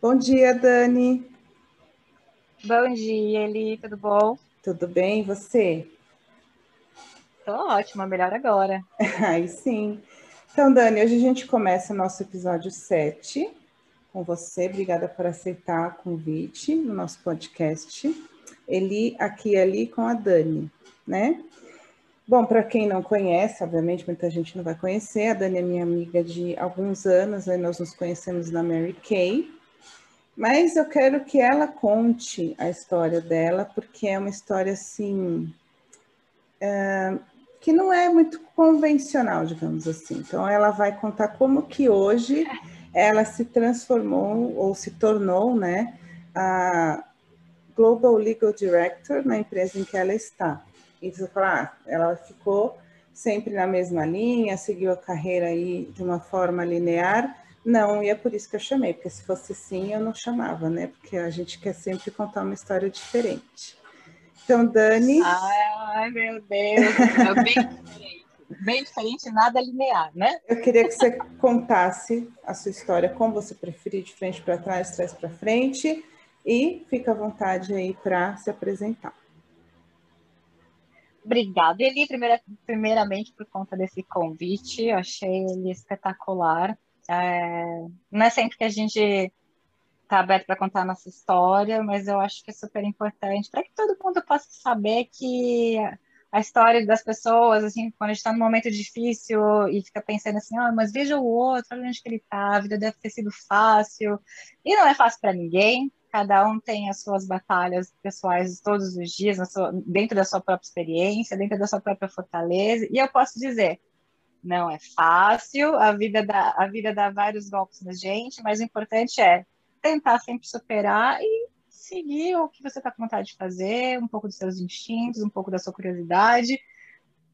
Bom dia, Dani. Bom dia, Eli, tudo bom? Tudo bem, e você? Tô ótima, melhor agora. Aí sim. Então, Dani, hoje a gente começa o nosso episódio 7 com você. Obrigada por aceitar o convite no nosso podcast. Eli, aqui e ali com a Dani, né? Bom, para quem não conhece, obviamente muita gente não vai conhecer, a Dani é minha amiga de alguns anos, aí nós nos conhecemos na Mary Kay, mas eu quero que ela conte a história dela, porque é uma história assim. É, que não é muito convencional, digamos assim. Então, ela vai contar como que hoje ela se transformou ou se tornou, né, a Global Legal Director na empresa em que ela está. E você fala, ah, ela ficou sempre na mesma linha, seguiu a carreira aí de uma forma linear. Não, e é por isso que eu chamei, porque se fosse sim, eu não chamava, né? Porque a gente quer sempre contar uma história diferente. Então, Dani. Ai, meu Deus, é bem diferente. Bem diferente, nada linear, né? Eu queria que você contasse a sua história, como você preferir, de frente para trás, trás para frente, e fica à vontade aí para se apresentar. Obrigada, Eli, primeira, primeiramente por conta desse convite, eu achei ele espetacular. É, não é sempre que a gente está aberto para contar a nossa história, mas eu acho que é super importante para que todo mundo possa saber que a história das pessoas, assim, quando a gente está num momento difícil e fica pensando assim, oh, mas veja o outro, olha onde que ele está, a vida deve ter sido fácil, e não é fácil para ninguém, cada um tem as suas batalhas pessoais todos os dias, sua, dentro da sua própria experiência, dentro da sua própria fortaleza. E eu posso dizer, não é fácil, a vida dá, a vida dá vários golpes na gente, mas o importante é tentar sempre superar e seguir o que você está com vontade de fazer, um pouco dos seus instintos, um pouco da sua curiosidade,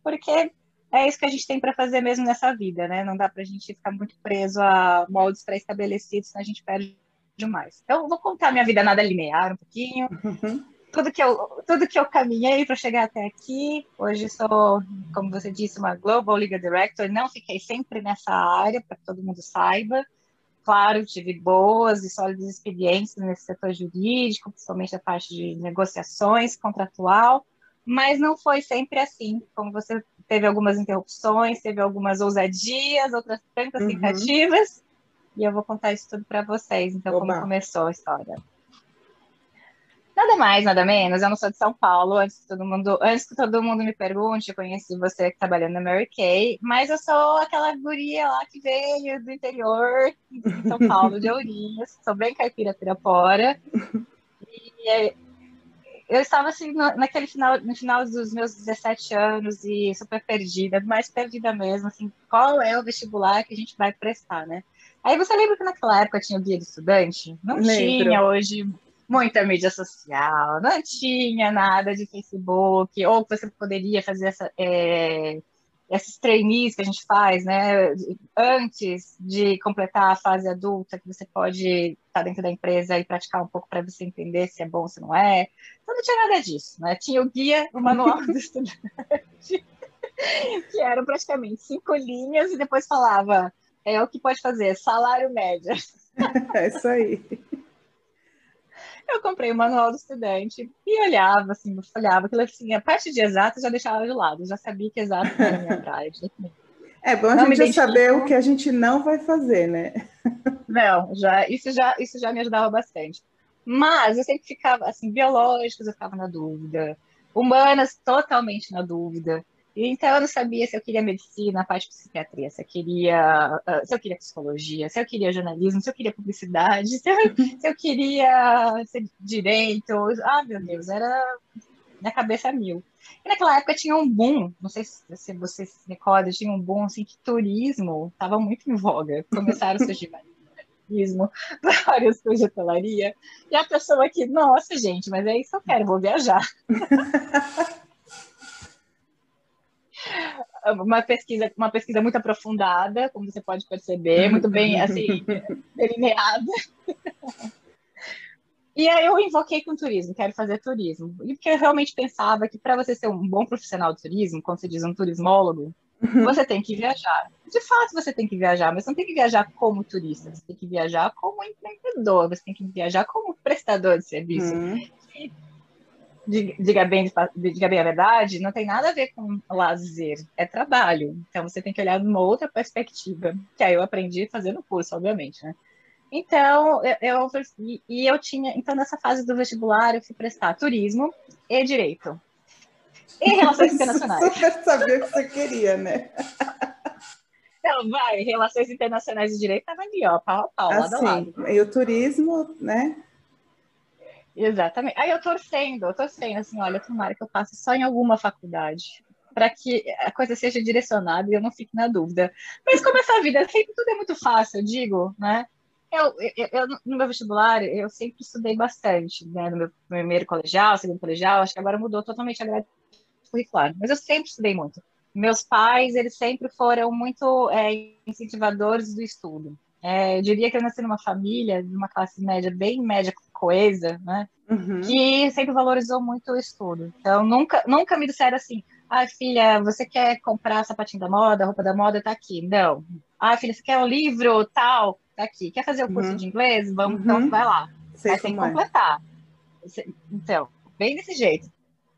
porque é isso que a gente tem para fazer mesmo nessa vida, né? Não dá para a gente ficar muito preso a moldes pré-estabelecidos, senão a gente perde demais. Então, vou contar minha vida nada linear um pouquinho. Uhum. Tudo que eu, tudo que eu caminhei para chegar até aqui. Hoje sou, como você disse, uma Global Legal Director. Não fiquei sempre nessa área, para que todo mundo saiba. Claro, tive boas e sólidas experiências nesse setor jurídico, principalmente a parte de negociações, contratual, mas não foi sempre assim. Como você teve algumas interrupções, teve algumas ousadias, outras tantas uhum. tentativas e eu vou contar isso tudo para vocês. Então, Oba. como começou a história? Nada mais, nada menos. Eu não sou de São Paulo. Antes que todo mundo, antes que todo mundo me pergunte, eu conheci você que trabalhando na Mary Kay, mas eu sou aquela guria lá que veio do interior de São Paulo, de Ourinhos. Sou bem caipira pirapora. E eu estava assim no, naquele final, no final dos meus 17 anos e super perdida, mais perdida mesmo, assim, qual é o vestibular que a gente vai prestar, né? Aí você lembra que naquela época tinha o guia do estudante? Não Lembro. tinha hoje muita mídia social, não tinha nada de Facebook, ou você poderia fazer essa, é, esses trainees que a gente faz, né, antes de completar a fase adulta, que você pode estar dentro da empresa e praticar um pouco para você entender se é bom ou se não é. Então não tinha nada disso, né? Tinha o guia, o manual do estudante, que eram praticamente cinco linhas e depois falava é o que pode fazer, salário médio. É isso aí. Eu comprei o manual do estudante e olhava, assim, olhava aquilo assim, a parte de exato já deixava de lado, já sabia que exato era a minha praia. É bom a não gente já saber o que a gente não vai fazer, né? Não, já, isso, já, isso já me ajudava bastante. Mas eu sempre ficava, assim, biológicos eu ficava na dúvida, humanas totalmente na dúvida. Então eu não sabia se eu queria medicina, a parte de psiquiatria, se eu queria, ah, se eu queria psicologia, se eu queria jornalismo, se eu queria publicidade, se eu, se eu queria direito. Ah, meu Deus, era na cabeça mil. E naquela época tinha um boom, não sei se você se recorda, tinha um boom assim que turismo estava muito em voga. Começaram a surgir turismo, várias coisas de hotelaria. E a pessoa aqui, nossa, gente, mas é isso que eu quero, vou viajar. uma pesquisa, uma pesquisa muito aprofundada, como você pode perceber, muito bem assim delineada. E aí eu invoquei com turismo, quero fazer turismo. E porque eu realmente pensava que para você ser um bom profissional de turismo, quando você diz um turismólogo, Uhum. Você tem que viajar. De fato, você tem que viajar, mas não tem que viajar como turista, você tem que viajar como empreendedor, você tem que viajar como prestador de serviço. Uhum. Diga bem, diga bem a verdade, não tem nada a ver com lazer, é trabalho. Então você tem que olhar numa outra perspectiva, que aí eu aprendi fazendo curso, obviamente, né? Então, eu, eu, e eu tinha, então nessa fase do vestibular eu fui prestar turismo e direito. E relações internacionais. Super sabia o que você queria, né? Então, vai, relações internacionais e direito tava ali, ó, pau a pau, assim, lado a lado. E o turismo, né? Exatamente. Aí eu torcendo, eu torcendo, assim, olha, tomara que eu passe só em alguma faculdade, para que a coisa seja direcionada e eu não fique na dúvida. Mas como essa vida, sempre tudo é muito fácil, eu digo, né? Eu, eu, eu, no meu vestibular, eu sempre estudei bastante, né? No meu primeiro colegial, segundo colegial, acho que agora mudou totalmente a grade curricular, mas eu sempre estudei muito. Meus pais, eles sempre foram muito é, incentivadores do estudo. É, eu diria que eu nasci numa família, de uma classe média, bem média coesa, né? Uhum. Que sempre valorizou muito o estudo. Então, nunca, nunca me disseram assim, ah, filha, você quer comprar sapatinho da moda, roupa da moda, tá aqui. Não. Ah, filha, você quer um livro, tal, tá aqui. Quer fazer o curso uhum. de inglês? Vamos, então uhum. então vai lá. Sei Mas tem que é. completar. Então, bem desse jeito.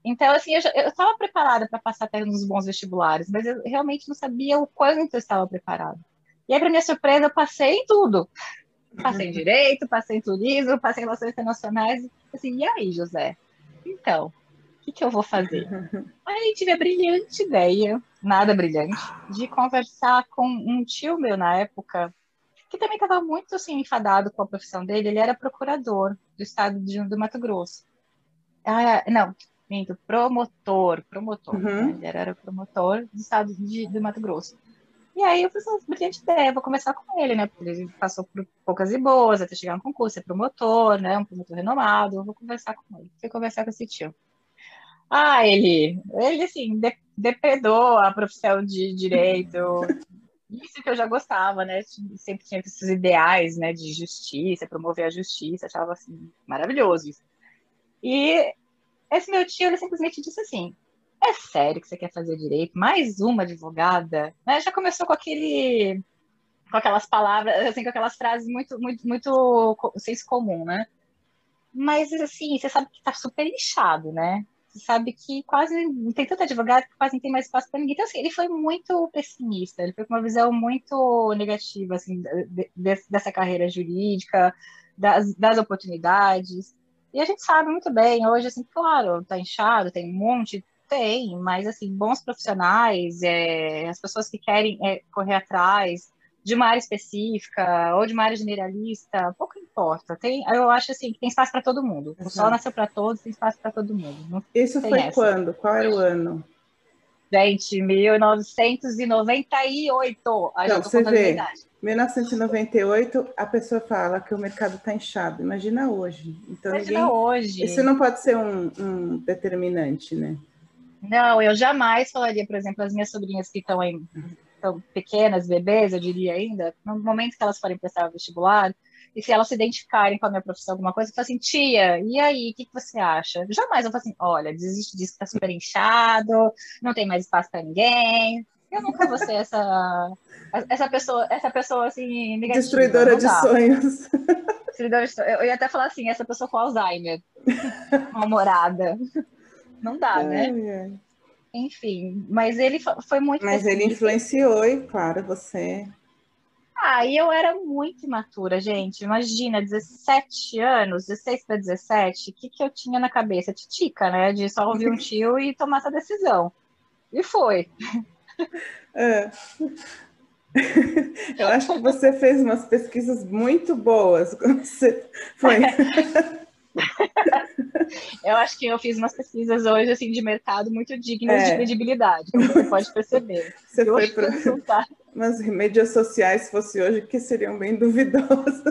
Então, assim, eu estava preparada para passar até nos bons vestibulares, mas eu realmente não sabia o quanto eu estava preparada. E aí, para minha surpresa, eu passei em tudo. Passei em direito, passei em turismo, passei em relações internacionais. Assim, e aí, José? Então, o que, que eu vou fazer? Aí tive a brilhante ideia, nada brilhante, de conversar com um tio meu na época, que também estava muito assim, enfadado com a profissão dele. Ele era procurador do estado de, do Mato Grosso. Ah, não, minto, promotor, promotor. Uhum. Né? Ele era promotor do estado de, do Mato Grosso. E aí eu pensei, brilhante ideia, vou começar com ele, né? Porque ele passou por poucas e boas, até chegar no concurso, é promotor, né? Um promotor renomado, vou conversar com ele. Fui conversar com esse tio. Ah, ele, ele assim, de, depredou a profissão de direito. Isso que eu já gostava, né? Sempre tinha esses ideais, né? De justiça, promover a justiça, achava assim, maravilhoso isso. E esse meu tio, ele simplesmente disse assim: é sério que você quer fazer direito? Mais uma advogada? Né? Já começou com aquele. com aquelas palavras, assim, com aquelas frases muito, muito, muito senso comum, né? Mas, assim, você sabe que tá super lixado, né? Você sabe que quase tem tanto advogado que quase não tem mais espaço para ninguém. Então, assim, ele foi muito pessimista, ele foi com uma visão muito negativa, assim, de, de, dessa carreira jurídica, das, das oportunidades. E a gente sabe muito bem, hoje, assim, claro, tá inchado, tem um monte, tem, mas, assim, bons profissionais, é, as pessoas que querem é, correr atrás de uma área específica ou de uma área generalista, pouco importa. Tem, eu acho, assim, que tem espaço para todo mundo. Uhum. O sol nasceu para todos, tem espaço para todo mundo. Isso foi essa. quando? Qual era o ano? Gente, 1998. A Não, você vê, 1998, a pessoa fala que o mercado está inchado. Imagina hoje. Então, Imagina ninguém... hoje. Isso não pode ser um, um, determinante, né? Não, eu jamais falaria, por exemplo, as minhas sobrinhas que estão em tão pequenas, bebês, eu diria ainda, no momento que elas forem prestar o vestibular, e se elas se identificarem com a minha profissão, alguma coisa, eu falo assim, tia, e aí, o que, que você acha? Jamais eu falo assim, olha, desiste disso, tá super inchado, não tem mais espaço para ninguém. Eu nunca vou ser essa, essa pessoa, essa pessoa assim, negativa. Destruidora de sonhos. Destruidora de sonhos. Eu ia até falar assim, essa pessoa com Alzheimer, mal-humorada. Não dá, né? É. Enfim, mas ele foi muito. Mas ele influenciou, e claro, você ah, e eu era muito imatura, gente. Imagina, 17 anos, 16 para 17, o que, que eu tinha na cabeça? Titica, né? De só ouvir um tio e tomar essa decisão. E foi. É. Eu acho que você fez umas pesquisas muito boas quando você foi. eu acho que eu fiz umas pesquisas hoje assim de mercado muito dignas é. de credibilidade, você pode perceber. Você foi para umas mídias sociais, se fosse hoje, que seriam bem duvidosas.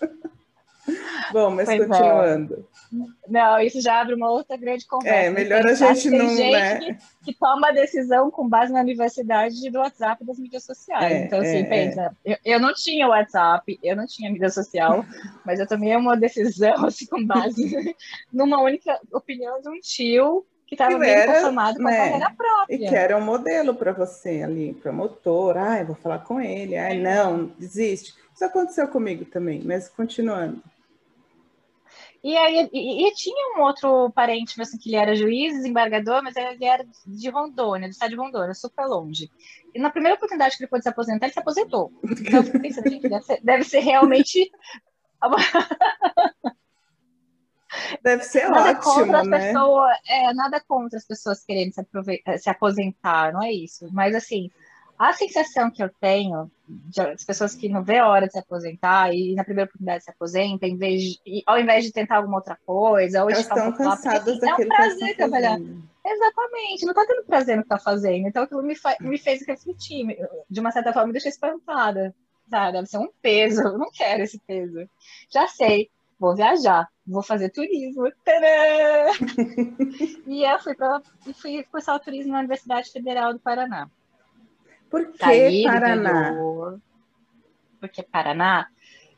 Bom, mas pois é. continuando. É. Não, isso já abre uma outra grande conversa. É, melhor a gente não. Tem gente né? que, que, toma a decisão com base na universidade do WhatsApp das mídias sociais. É, então, assim, é, pensa, é. eu, eu, não tinha WhatsApp, eu não tinha mídia social, mas eu tomei uma decisão assim, com base numa única opinião de um tio que estava bem era, conformado com né, a carreira própria. E que era um modelo para você ali, promotor, ai, vou falar com ele, ai, não, desiste. Isso aconteceu comigo também, mas continuando. E aí e, e, tinha um outro parente, assim, que ele era juiz, desembargador, mas ele era de Rondônia, do estado de Rondônia, super longe. E na primeira oportunidade que ele pôde se aposentar, ele se aposentou. Então eu fiquei pensando, gente, deve ser, deve ser realmente. Deve ser nada ótimo, contra né? É, nada contra as pessoas querendo se, se aposentar, não é isso. Mas assim, a sensação que eu tenho das pessoas que não vê a hora de se aposentar e na primeira oportunidade se aposenta, em vez de, ao invés de tentar alguma outra coisa, ou Elas estão um cansadas assim, É um prazer trabalhar. Exatamente, não está tendo prazer no que está fazendo. Então aquilo me, me fez refletir, de uma certa forma me deixou espantada. Sabe? Deve ser um peso, eu não quero esse peso. Já sei, vou viajar, vou fazer turismo. e eu fui, pra, fui cursar o turismo na Universidade Federal do Paraná. Por que Paraná? Porque Paraná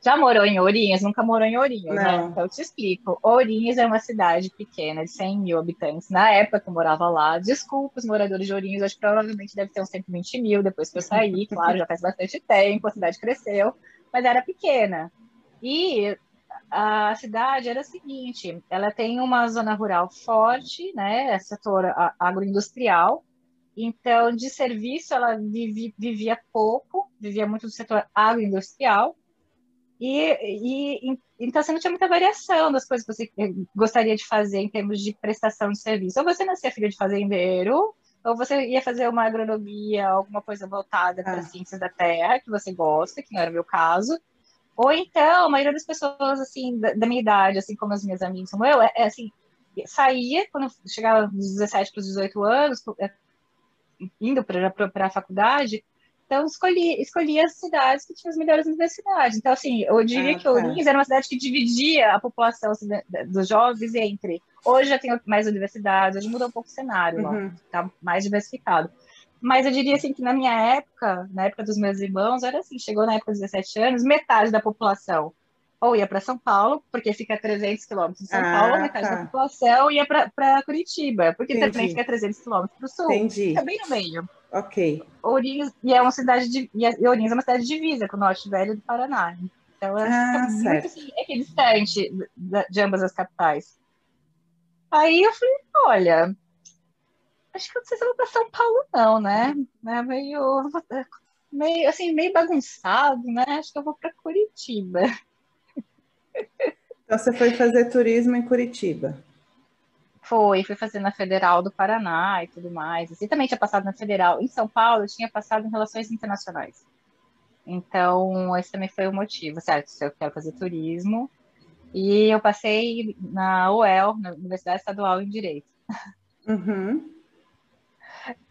já morou em Ourinhos? Nunca morou em Ourinhos, né? Então eu te explico. Ourinhos é uma cidade pequena, de 100 mil habitantes. Na época que eu morava lá, desculpa os moradores de Ourinhos, hoje provavelmente deve ter uns 120 mil depois que eu saí, claro, já faz bastante tempo, a cidade cresceu, mas era pequena. E a cidade era a seguinte: ela tem uma zona rural forte, né? Setor agroindustrial, então, de serviço, ela vivia, vivia pouco, vivia muito do setor agroindustrial, e, e então você não tinha muita variação das coisas que você gostaria de fazer em termos de prestação de serviço. Ou você nascia filho de fazendeiro, ou você ia fazer uma agronomia, alguma coisa voltada para ah. ciências da terra, que você gosta, que não era o meu caso. Ou então, a maioria das pessoas, assim, da, da minha idade, assim como as minhas amigas como eu, é, é assim, saía, quando chegava dos 17 para os 18 anos, é, indo para a faculdade, então escolhi, escolhi as cidades que tinham as melhores universidades. Então, assim, eu diria ah, que Ourinhos tá. era uma cidade que dividia a população assim, dos jovens entre. Hoje já tem mais universidades, hoje muda um pouco o cenário, uhum. está mais diversificado. Mas eu diria assim que na minha época, na época dos meus irmãos, era assim, chegou na época dos 17 anos, metade da população ou ia para São Paulo, porque fica a 300 quilômetros de São ah, Paulo, metade tá. da população ia para Curitiba, porque Entendi. também fica a 300 quilômetros para o sul. Entendi. Fica bem no meio. Ok. Ourinhos, e é uma cidade de, e Ourinhos é uma cidade divisa com o Norte Velho do Paraná. Então é ah, muito assim, equidistante de, de ambas as capitais. Aí eu falei, olha, acho que não sei se eu vou para São Paulo, não, né? É meio, meio, assim, meio bagunçado, né? Acho que eu vou para Curitiba. Então você foi fazer turismo em Curitiba? Foi, fui fazer na Federal do Paraná e tudo mais. Assim, também tinha passado na Federal. Em São Paulo, eu tinha passado em Relações Internacionais. Então, esse também foi o motivo, certo? Eu quero fazer turismo. E eu passei na UEL, na Universidade Estadual em Direito. Uhum.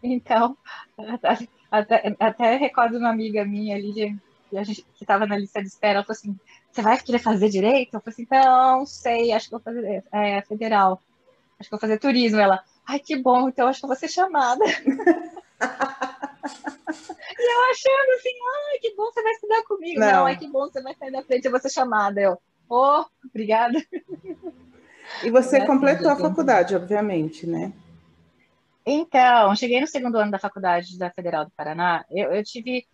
Então, até, até, até recordo uma amiga minha ali, que estava na lista de espera, ela falou assim, você vai querer fazer direito? Eu falei assim, não sei, acho que vou fazer é, federal. Acho que vou fazer turismo. Ela, ai, que bom, então acho que vou ser chamada. e eu achando assim, ai, que bom, você vai estudar comigo. Não, não é que bom, você vai sair da frente, eu vou ser chamada. Eu, oh, obrigada. E você é completou assim, a faculdade, obviamente, né? Então, cheguei no segundo ano da faculdade da Federal do Paraná. Eu, eu tive,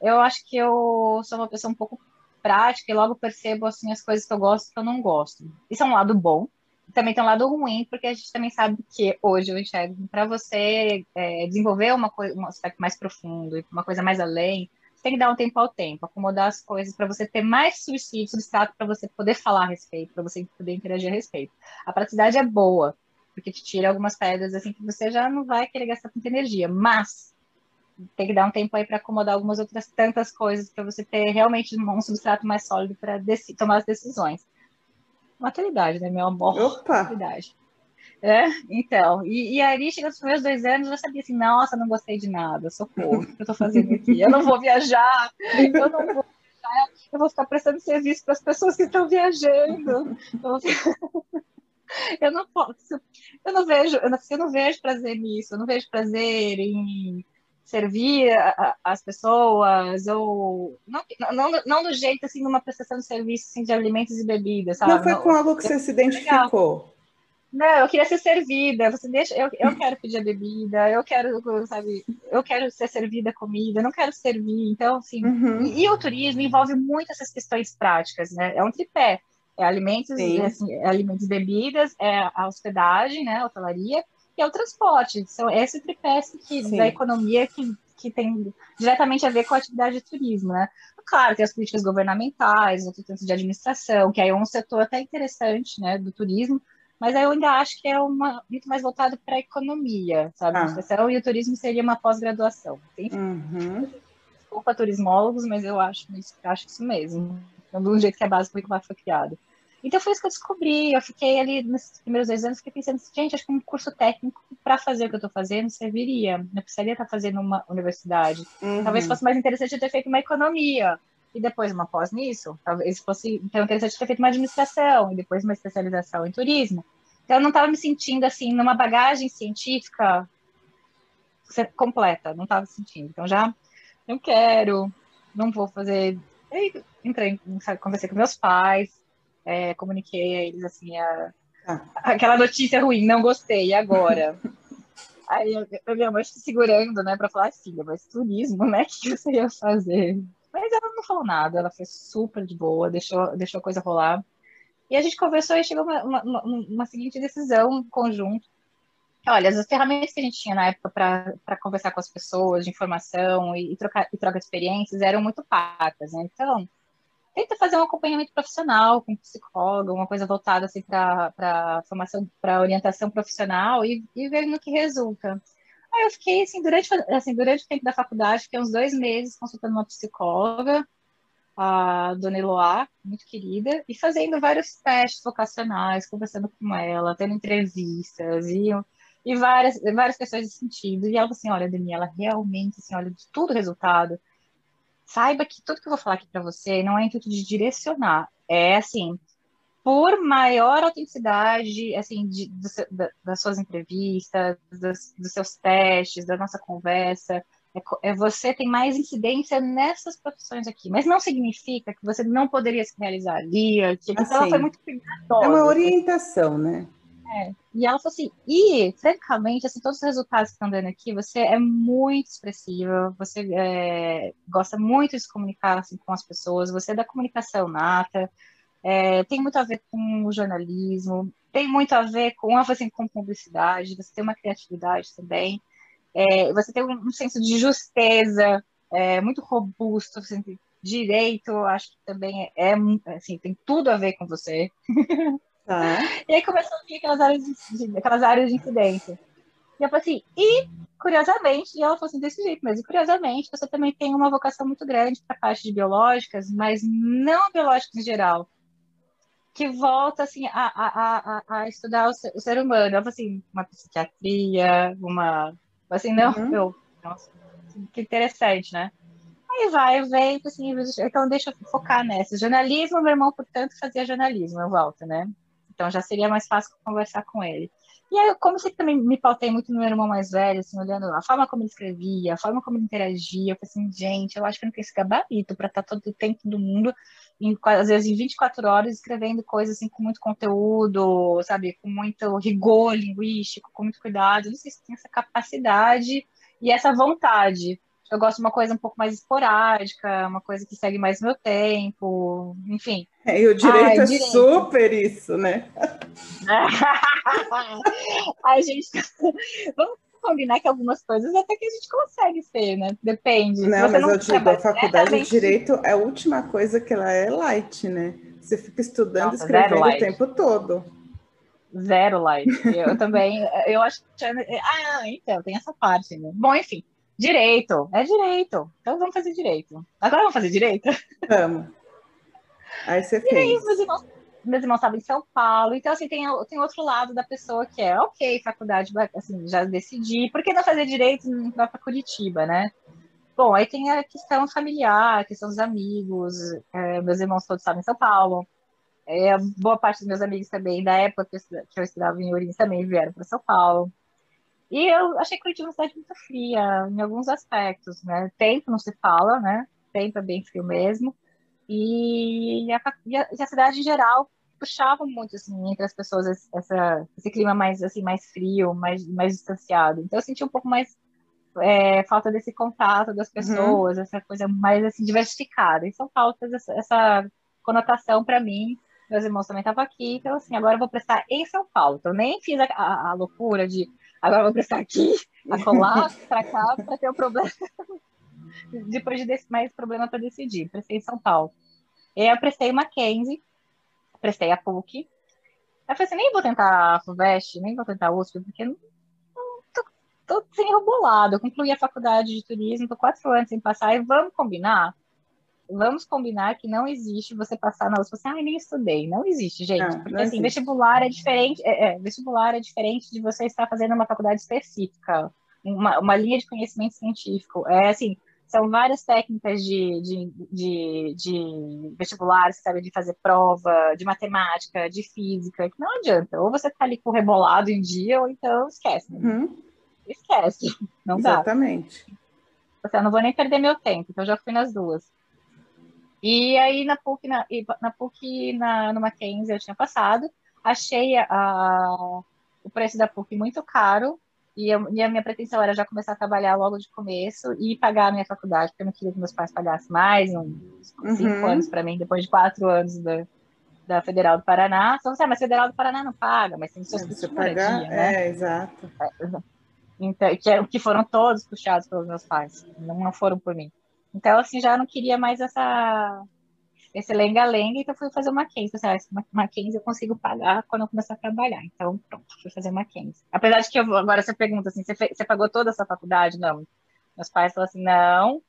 eu acho que eu sou uma pessoa um pouco prática e logo percebo assim as coisas que eu gosto e que eu não gosto. Isso é um lado bom. Também tem um lado ruim, porque a gente também sabe que hoje eu enxergo para você é, desenvolver uma coisa, um aspecto mais profundo, uma coisa mais além, você tem que dar um tempo ao tempo, acomodar as coisas para você ter mais substrato para você poder falar a respeito, para você poder interagir a respeito. A praticidade é boa, porque te tira algumas pedras assim que você já não vai querer gastar tanta energia, mas tem que dar um tempo aí para acomodar algumas outras tantas coisas para você ter realmente um substrato mais sólido para tomar as decisões. Maturidade, né, meu amor? Opa! Maturidade. É, então, e, e aí, chegando nos primeiros dois anos, eu já sabia assim, nossa, não gostei de nada, socorro, o que eu tô fazendo aqui? Eu não vou viajar, eu não vou viajar, eu vou ficar prestando serviço para as pessoas que estão viajando. Eu não posso, eu não vejo, eu não, eu não vejo prazer nisso, eu não vejo prazer em servir a, as pessoas, ou não, não, não do jeito assim, numa prestação de serviço assim, de alimentos e bebidas, sabe? Não foi com algo que você se identificou. Não, eu queria ser servida. Você deixa, eu, eu quero pedir a bebida, eu quero, sabe, eu quero ser servida a comida, eu não quero servir. Então, assim, uhum. e, e, o turismo envolve muito essas questões práticas, né? É um tripé. É alimentos, assim, é alimentos e bebidas, é a hospedagem, né, hotelaria, e é o transporte. São esse tripé que, da economia que, que tem diretamente a ver com a atividade de turismo, né? Claro, tem as políticas governamentais, outro tanto de administração, que aí é um setor até interessante, né, do turismo, mas eu ainda acho que é uma, muito mais voltado para a economia, sabe? Ah. E o turismo seria uma pós-graduação. Uhum. Desculpa, turismólogos, mas eu acho, acho isso mesmo. Do jeito que a base curricular foi criada. Então foi isso que eu descobri. Eu fiquei ali nesses primeiros dois anos, fiquei pensando, gente, acho que um curso técnico para fazer o que eu estou fazendo serviria. Não precisaria estar fazendo uma universidade. Uhum. Talvez fosse mais interessante eu ter feito uma economia e depois uma pós nisso. Talvez fosse então interessante ter feito uma administração e depois uma especialização em turismo. Então eu não estava me sentindo assim numa bagagem científica completa, não estava sentindo. Então já não quero, não vou fazer. Aí entrei, conversei com meus pais, é, comuniquei a eles assim a, ah. aquela notícia ruim, não gostei, agora? Aí eu minha mãe segurando, né, para falar, filha, mas turismo, né, o que você ia fazer? Mas ela não falou nada, ela foi super de boa, deixou, deixou a coisa rolar. E a gente conversou e chegou a uma, uma, uma, seguinte decisão conjunto. Olha, as ferramentas que a gente tinha na época para conversar com as pessoas, de informação e, e, trocar, e trocar experiências eram muito pacas, né? Então, tenta fazer um acompanhamento profissional com psicólogo, uma coisa voltada assim, para formação, para orientação profissional e, e ver no que resulta. Aí eu fiquei, assim, durante, assim, durante o tempo da faculdade, fiquei uns dois meses consultando uma psicóloga, a dona Eloá, muito querida, e fazendo vários testes vocacionais, conversando com ela, tendo entrevistas, e, e várias, várias questões de sentido. E ela assim, olha, Daniela, realmente, assim, olha, de tudo resultado, saiba que tudo que eu vou falar aqui para você não é intuito de direcionar, é, assim, por maior autenticidade, assim, de, de, de, das suas entrevistas, dos, dos, seus testes, da nossa conversa, é, é, você tem mais incidência nessas profissões aqui, mas não significa que você não poderia se realizar ali, assim, então ela foi muito cuidadosa. É uma orientação, né? É. E ela falou assim, e, francamente, assim, todos os resultados que estão dando aqui, você é muito expressiva, você é, gosta muito de se comunicar assim, com as pessoas, você é da comunicação nata, é, tem muito a ver com o jornalismo, tem muito a ver com, assim, com publicidade, você tem uma criatividade também, é, você tem um, senso de justeza é, muito robusto, assim, direito, acho que também é, é, assim, tem tudo a ver com você. Tá. e aí começou a vir aquelas áreas de, aquelas áreas de incidência. E eu falei assim, e curiosamente, e ela falou assim, desse jeito mesmo, curiosamente, você também tem uma vocação muito grande para a parte de biológicas, mas não biológicas em geral que volta assim a, a, a, a estudar o ser, o ser, humano. Eu assim, uma psiquiatria, uma assim, não, uhum. eu, nossa, que interessante, né? Aí vai, vem, assim, então deixa eu focar nessa. Jornalismo, meu irmão, portanto, fazia jornalismo, eu volto, né? Então já seria mais fácil conversar com ele. E aí, como sempre também me pautei muito no meu irmão mais velho, assim, olhando a forma como ele escrevia, a forma como ele interagia, eu falei assim, gente, eu acho que eu não tenho esse gabarito para estar todo o tempo do mundo, em, às vezes em 24 horas, escrevendo coisas assim com muito conteúdo, sabe, com muito rigor linguístico, com muito cuidado. não sei se tem essa capacidade e essa vontade. Eu gosto de uma coisa um pouco mais esporádica, uma coisa que segue mais meu tempo, enfim. É, e o direito Ai, é direito. super isso, né? a gente. Vamos combinar que algumas coisas até que a gente consegue ser, né? Depende. Não, mas não eu digo, a faculdade de Direito é a última coisa que ela é light, né? Você fica estudando, Nossa, escrevendo o tempo todo. Zero light. Eu também, eu acho. Ah, então, tem essa parte, né? Bom, enfim. Direito, é direito. Então vamos fazer direito. Agora vamos fazer direito? Vamos. Aí você e fez. Aí, meus irmãos, meus irmãos estavam em São Paulo, então assim, tem, tem outro lado da pessoa que é, ok, faculdade, assim, já decidi, por que não fazer direito em para Curitiba, né? Bom, aí tem a questão familiar, a questão dos amigos, é, meus irmãos todos estavam em São Paulo, é, boa parte dos meus amigos também, da época que eu, que eu estudava em Ourinhos, também vieram para São Paulo. E eu achei Curitiba uma cidade muito fria, em alguns aspectos, né? Tempo não se fala, né? Tempo é bem frio mesmo. E a, e a, e a cidade em geral puxava muito assim entre as pessoas essa, esse clima mais assim mais frio, mais mais distanciado. Então eu senti um pouco mais é, falta desse contato das uhum. pessoas, uhum. essa coisa mais assim diversificada. E são faltas essa, essa conotação para mim. Meus irmãos também estavam aqui, então assim, agora eu vou prestar em São Paulo. Então nem fiz a, a, a loucura de agora vou prestar aqui, a colar para cá para ter o um problema. Depois de mais problema para decidir. Prestei em São Paulo. Eu prestei Mackenzie, prestei a PUC. Eu falei assim, nem vou tentar a FUVEST, nem vou tentar a USP, porque não, não tô, tô sem enrolado. Eu concluí a faculdade de turismo, tô quatro anos sem passar, e vamos combinar? Vamos combinar que não existe você passar na USP, você, ai, nem estudei. Não existe, gente. Ah, porque, assim, existe. vestibular é diferente, é, é, vestibular é diferente de você estar fazendo uma faculdade específica, uma, uma linha de conhecimento científico. É, assim, são várias técnicas de, de, de, de vestibular, sabe, de fazer prova, de matemática, de física, que não adianta. Ou você tá ali com o rebolado em dia, ou então esquece. Né? Uhum. Esquece. Não Exatamente. dá. Exatamente. Eu não vou nem perder meu tempo, então eu já fui nas duas. E aí na PUC, na, na PUC, na, no Mackenzie eu tinha passado, achei a, o preço da PUC muito caro, e, eu, e, a minha pretensão era já começar a trabalhar logo de começo e pagar a minha faculdade, porque eu não queria que meus pais pagassem mais, uns uhum. cinco anos para mim, depois de quatro anos da, da Federal do Paraná. Só você, ah, mas Federal do Paraná não paga, mas tem seus custos pagar, né? É, exato. É, então, que, é, que foram todos puxados pelos meus pais, não, não foram por mim. Então, assim, já não queria mais essa esse lenga-lenga, então fui fazer uma Mackenzie. Assim, ah, Mackenzie eu consigo pagar quando eu começar a trabalhar. Então, pronto, fui fazer Mackenzie. Apesar de que eu, agora você pergunta assim, você, você pagou toda essa faculdade? Não. Meus pais falaram assim, não,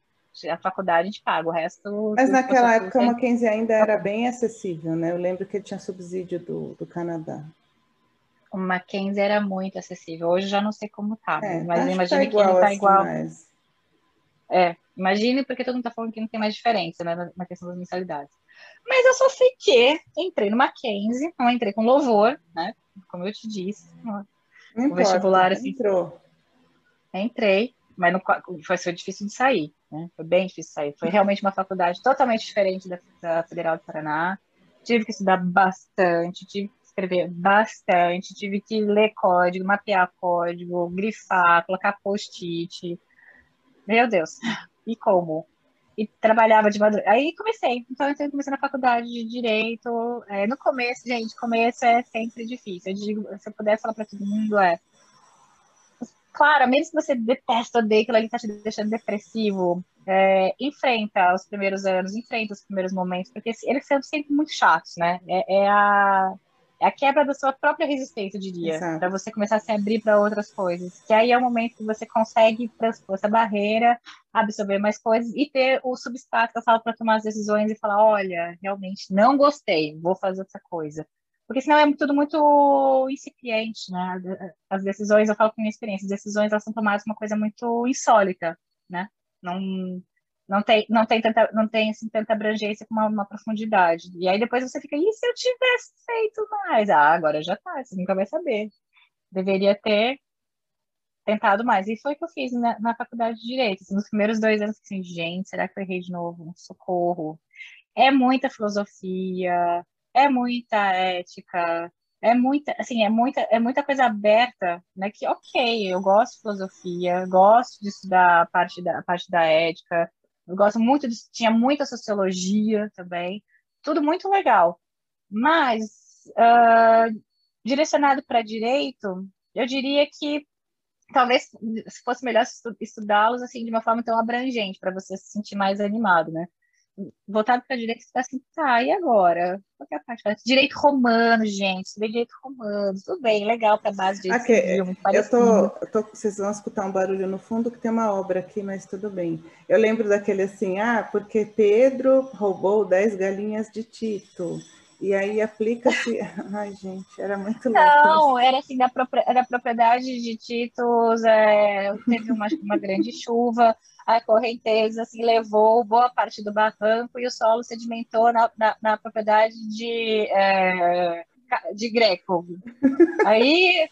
a faculdade a gente paga, o resto... Mas naquela época a Mackenzie ainda era bem acessível, né? Eu lembro que tinha subsídio do, do Canadá. O Mackenzie era muito acessível. Hoje já não sei como tá, é, mas imagina tá que ele tá assim, igual. Mas... É, imagine porque todo mundo tá falando que não tem mais diferença né, na, questão das mensalidades. Mas eu só sei que entrei no Mackenzie, não entrei com louvor, né? Como eu te disse. Não o importa, vestibular, assim. Entrou. Entrei, mas não, foi, foi difícil de sair, né? Foi bem difícil de sair. Foi realmente uma faculdade totalmente diferente da, da Federal do Paraná. Tive que estudar bastante, tive que escrever bastante, tive que ler código, mapear código, grifar, colocar post-it meu Deus, e como? E trabalhava de madrugada. Aí comecei. Então, eu comecei na faculdade de Direito. É, no começo, gente, começo é sempre difícil. Eu digo, se eu pudesse falar para todo mundo, é. Claro, mesmo que você detesta, odeia aquilo ali tá te deixando depressivo, é, enfrenta os primeiros anos, enfrenta os primeiros momentos, porque eles são sempre muito chatos, né? É, é a é a quebra da sua própria resistência, eu diria, para você começar a se abrir para outras coisas. Que aí é o momento que você consegue transpor essa barreira, absorver mais coisas e ter o substrato que eu falo para tomar as decisões e falar: olha, realmente não gostei, vou fazer outra coisa. Porque senão é tudo muito incipiente, né? As decisões, eu falo com minha experiência, as decisões elas são tomadas uma coisa muito insólita, né? Não, não tem, não tem, tanta, não tem assim, tanta abrangência com uma, uma, profundidade. E aí depois você fica, e se eu tivesse feito mais? Ah, agora já tá, você nunca vai saber. Deveria ter tentado mais. E foi o que eu fiz na, na faculdade de Direito. Assim, nos primeiros dois anos, assim, gente, será que eu errei de novo? Socorro. É muita filosofia, é muita ética, é muita, assim, é muita, é muita coisa aberta, né? Que, ok, eu gosto de filosofia, gosto de estudar a parte da, a parte da ética, eu gosto muito de, tinha muita sociologia também, tudo muito legal. Mas uh, direcionado para direito, eu diria que talvez fosse melhor estudá-los assim de uma forma tão abrangente para você se sentir mais animado, né? Voltado para direito, você tá assim, tá, e agora? Qual é a parte? Direito romano, gente, estudei direito romano, tudo bem, legal para base de okay. civil, eu tô, tô, vocês vão escutar um barulho no fundo que tem uma obra aqui, mas tudo bem. Eu lembro daquele assim, ah, porque Pedro roubou 10 galinhas de Tito. E aí aplica-se. Ai, gente, era muito louco. Não, era assim, da, da propriedade de Titos, é, teve uma, uma grande chuva, a correnteza assim, levou boa parte do barranco e o solo sedimentou na, na, na propriedade de, é, de Greco. Aí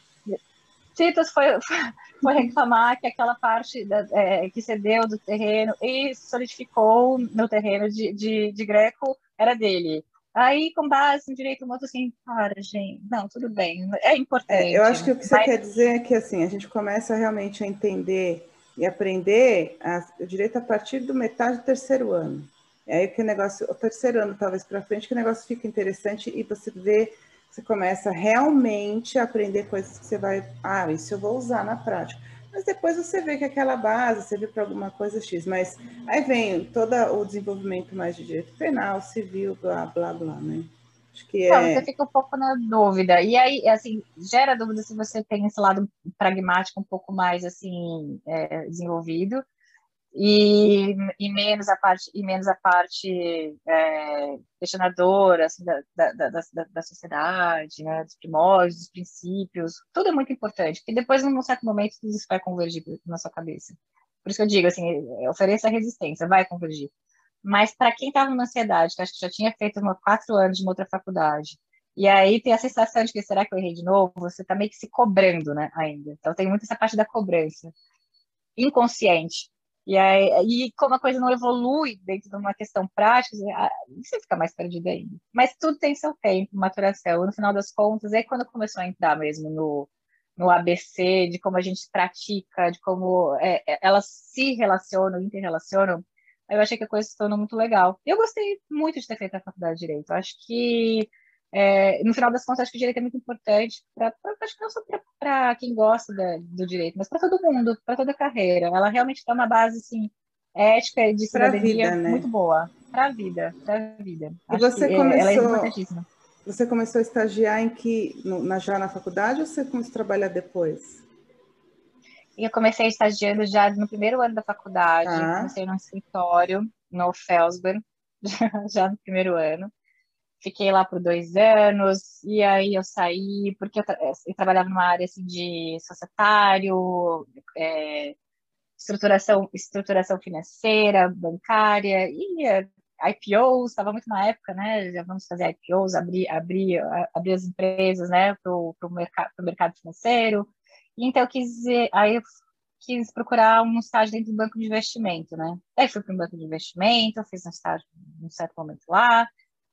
Titus foi, foi reclamar que aquela parte da, é, que cedeu do terreno e solidificou no terreno de, de, de Greco era dele. Aí, com base no direito humano, assim, para, gente, não, tudo bem, é importante. É, eu acho que o que você mas... quer dizer é que, assim, a gente começa realmente a entender e aprender a, o direito a partir do metade do terceiro ano. É aí que o negócio, o terceiro ano talvez para frente, que o negócio fica interessante e você vê, você começa realmente a aprender coisas que você vai, ah, isso eu vou usar na prática mas depois você vê que aquela base serviu para alguma coisa X. Mas aí vem todo o desenvolvimento mais de direito penal, civil, blá, blá, blá, né? Acho que é... Não, você fica um pouco na dúvida. E aí, assim, gera dúvida se você tem esse lado pragmático um pouco mais, assim, é, desenvolvido e, e menos a parte e menos a parte é, questionadora assim, da, da, da, da, sociedade, né, dos primórdios, dos princípios, tudo é muito importante, porque depois, num certo momento, tudo isso vai convergir na sua cabeça. Por isso que eu digo, assim, ofereça resistência, vai convergir. Mas para quem estava na ansiedade, que acho que já tinha feito uma, quatro anos de uma outra faculdade, e aí tem a sensação de que será que eu errei de novo? Você está meio que se cobrando, né, ainda. Então tem muito essa parte da cobrança inconsciente e, aí, e como a coisa não evolui dentro de uma questão prática, ah, você fica mais perdido ainda. Mas tudo tem seu tempo, maturação. No final das contas, é quando começou a entrar mesmo no, no ABC, de como a gente pratica, de como é, é elas se relacionam, interrelacionam, eu achei que a coisa se tornou muito legal. Eu gostei muito de ter feito a faculdade de Direito. Acho que é, no final das contas, acho que o direito é muito importante, pra, pra acho que não só para quem gosta da, do direito, mas para todo mundo, para toda a carreira. Ela realmente dá uma base assim, ética e de cidadania né? muito boa para a vida, para a vida. E acho você começou, ela é importantíssima. Você começou a estagiar em que, no, na, já na faculdade ou você começou a trabalhar depois? Eu comecei estagiando já no primeiro ano da faculdade, ah. comecei num escritório no Felsberg, já, já no primeiro ano fiquei lá por dois anos, e aí eu saí, porque eu, tra eu trabalhava numa área assim, de societário, é, estruturação, estruturação financeira, bancária, e é, IPOs, estava muito na época, né? Já vamos fazer IPOs, abrir, abrir, abrir as empresas, né, para o mercado, mercado financeiro. Então eu quis, aí eu quis procurar um estágio dentro do banco de investimento, né? Aí fui para um banco de investimento, fiz um estágio num certo momento lá,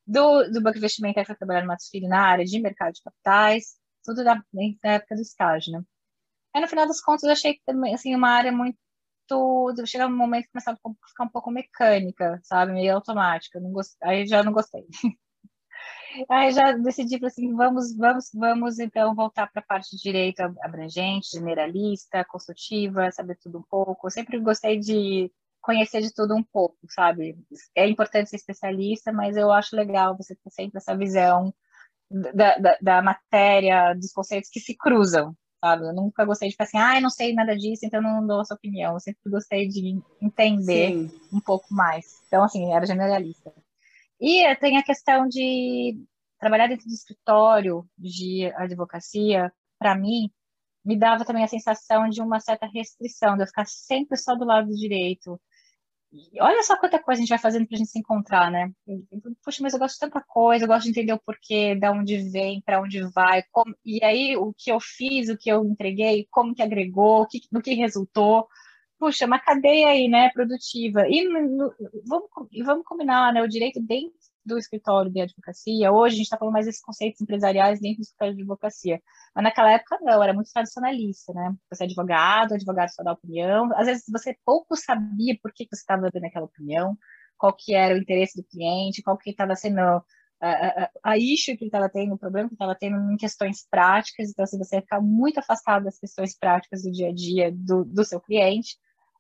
do, do banco de investimento, aí foi trabalhar no Matos Filho na área de mercado de capitais, tudo da, na época do estágio, né? Aí, no final das contas, eu achei que também, assim, uma área muito... Chegava um momento que começava a ficar um pouco mecânica, sabe? Meio automática. Não gost... Aí já não gostei. Aí já decidi assim, vamos, vamos, vamos então voltar para a parte de direito abrangente, generalista, consultiva, saber tudo um pouco. Eu sempre gostei de conhecer de tudo um pouco, sabe? É importante ser especialista, mas eu acho legal você ter sempre essa visão da, da, da matéria, dos conceitos que se cruzam, sabe? Eu nunca gostei de ficar assim, ah, eu não sei nada disso, então não dou a sua opinião. Eu sempre gostei de entender Sim. um pouco mais. Então, assim, era generalista. E tem a questão de trabalhar dentro do escritório de advocacia, para mim, me dava também a sensação de uma certa restrição, de eu ficar sempre só do lado direito, olha só quanta coisa a gente vai fazendo para a gente se encontrar, né? Puxa, mas eu gosto de tanta coisa, eu gosto de entender o porquê, de onde vem, para onde vai, como... e aí o que eu fiz, o que eu entreguei, como que agregou, o que, do que resultou. Puxa, uma cadeia aí, né, produtiva. E no, vamos, vamos combinar, né, o direito dentro do escritório de advocacia. Hoje a gente está falando mais desses conceitos empresariais dentro do escritório de advocacia. Mas naquela época não, era muito tradicionalista, né? Você é advogado, advogado só dá opinião. Às vezes você pouco sabia por que você estava dando aquela opinião, qual que era o interesse do cliente, qual que estava sendo a, a, a issue que ele estava tendo, o problema que estava tendo em questões práticas. Então, assim, você ficar muito afastado das questões práticas do dia a dia do, do seu cliente.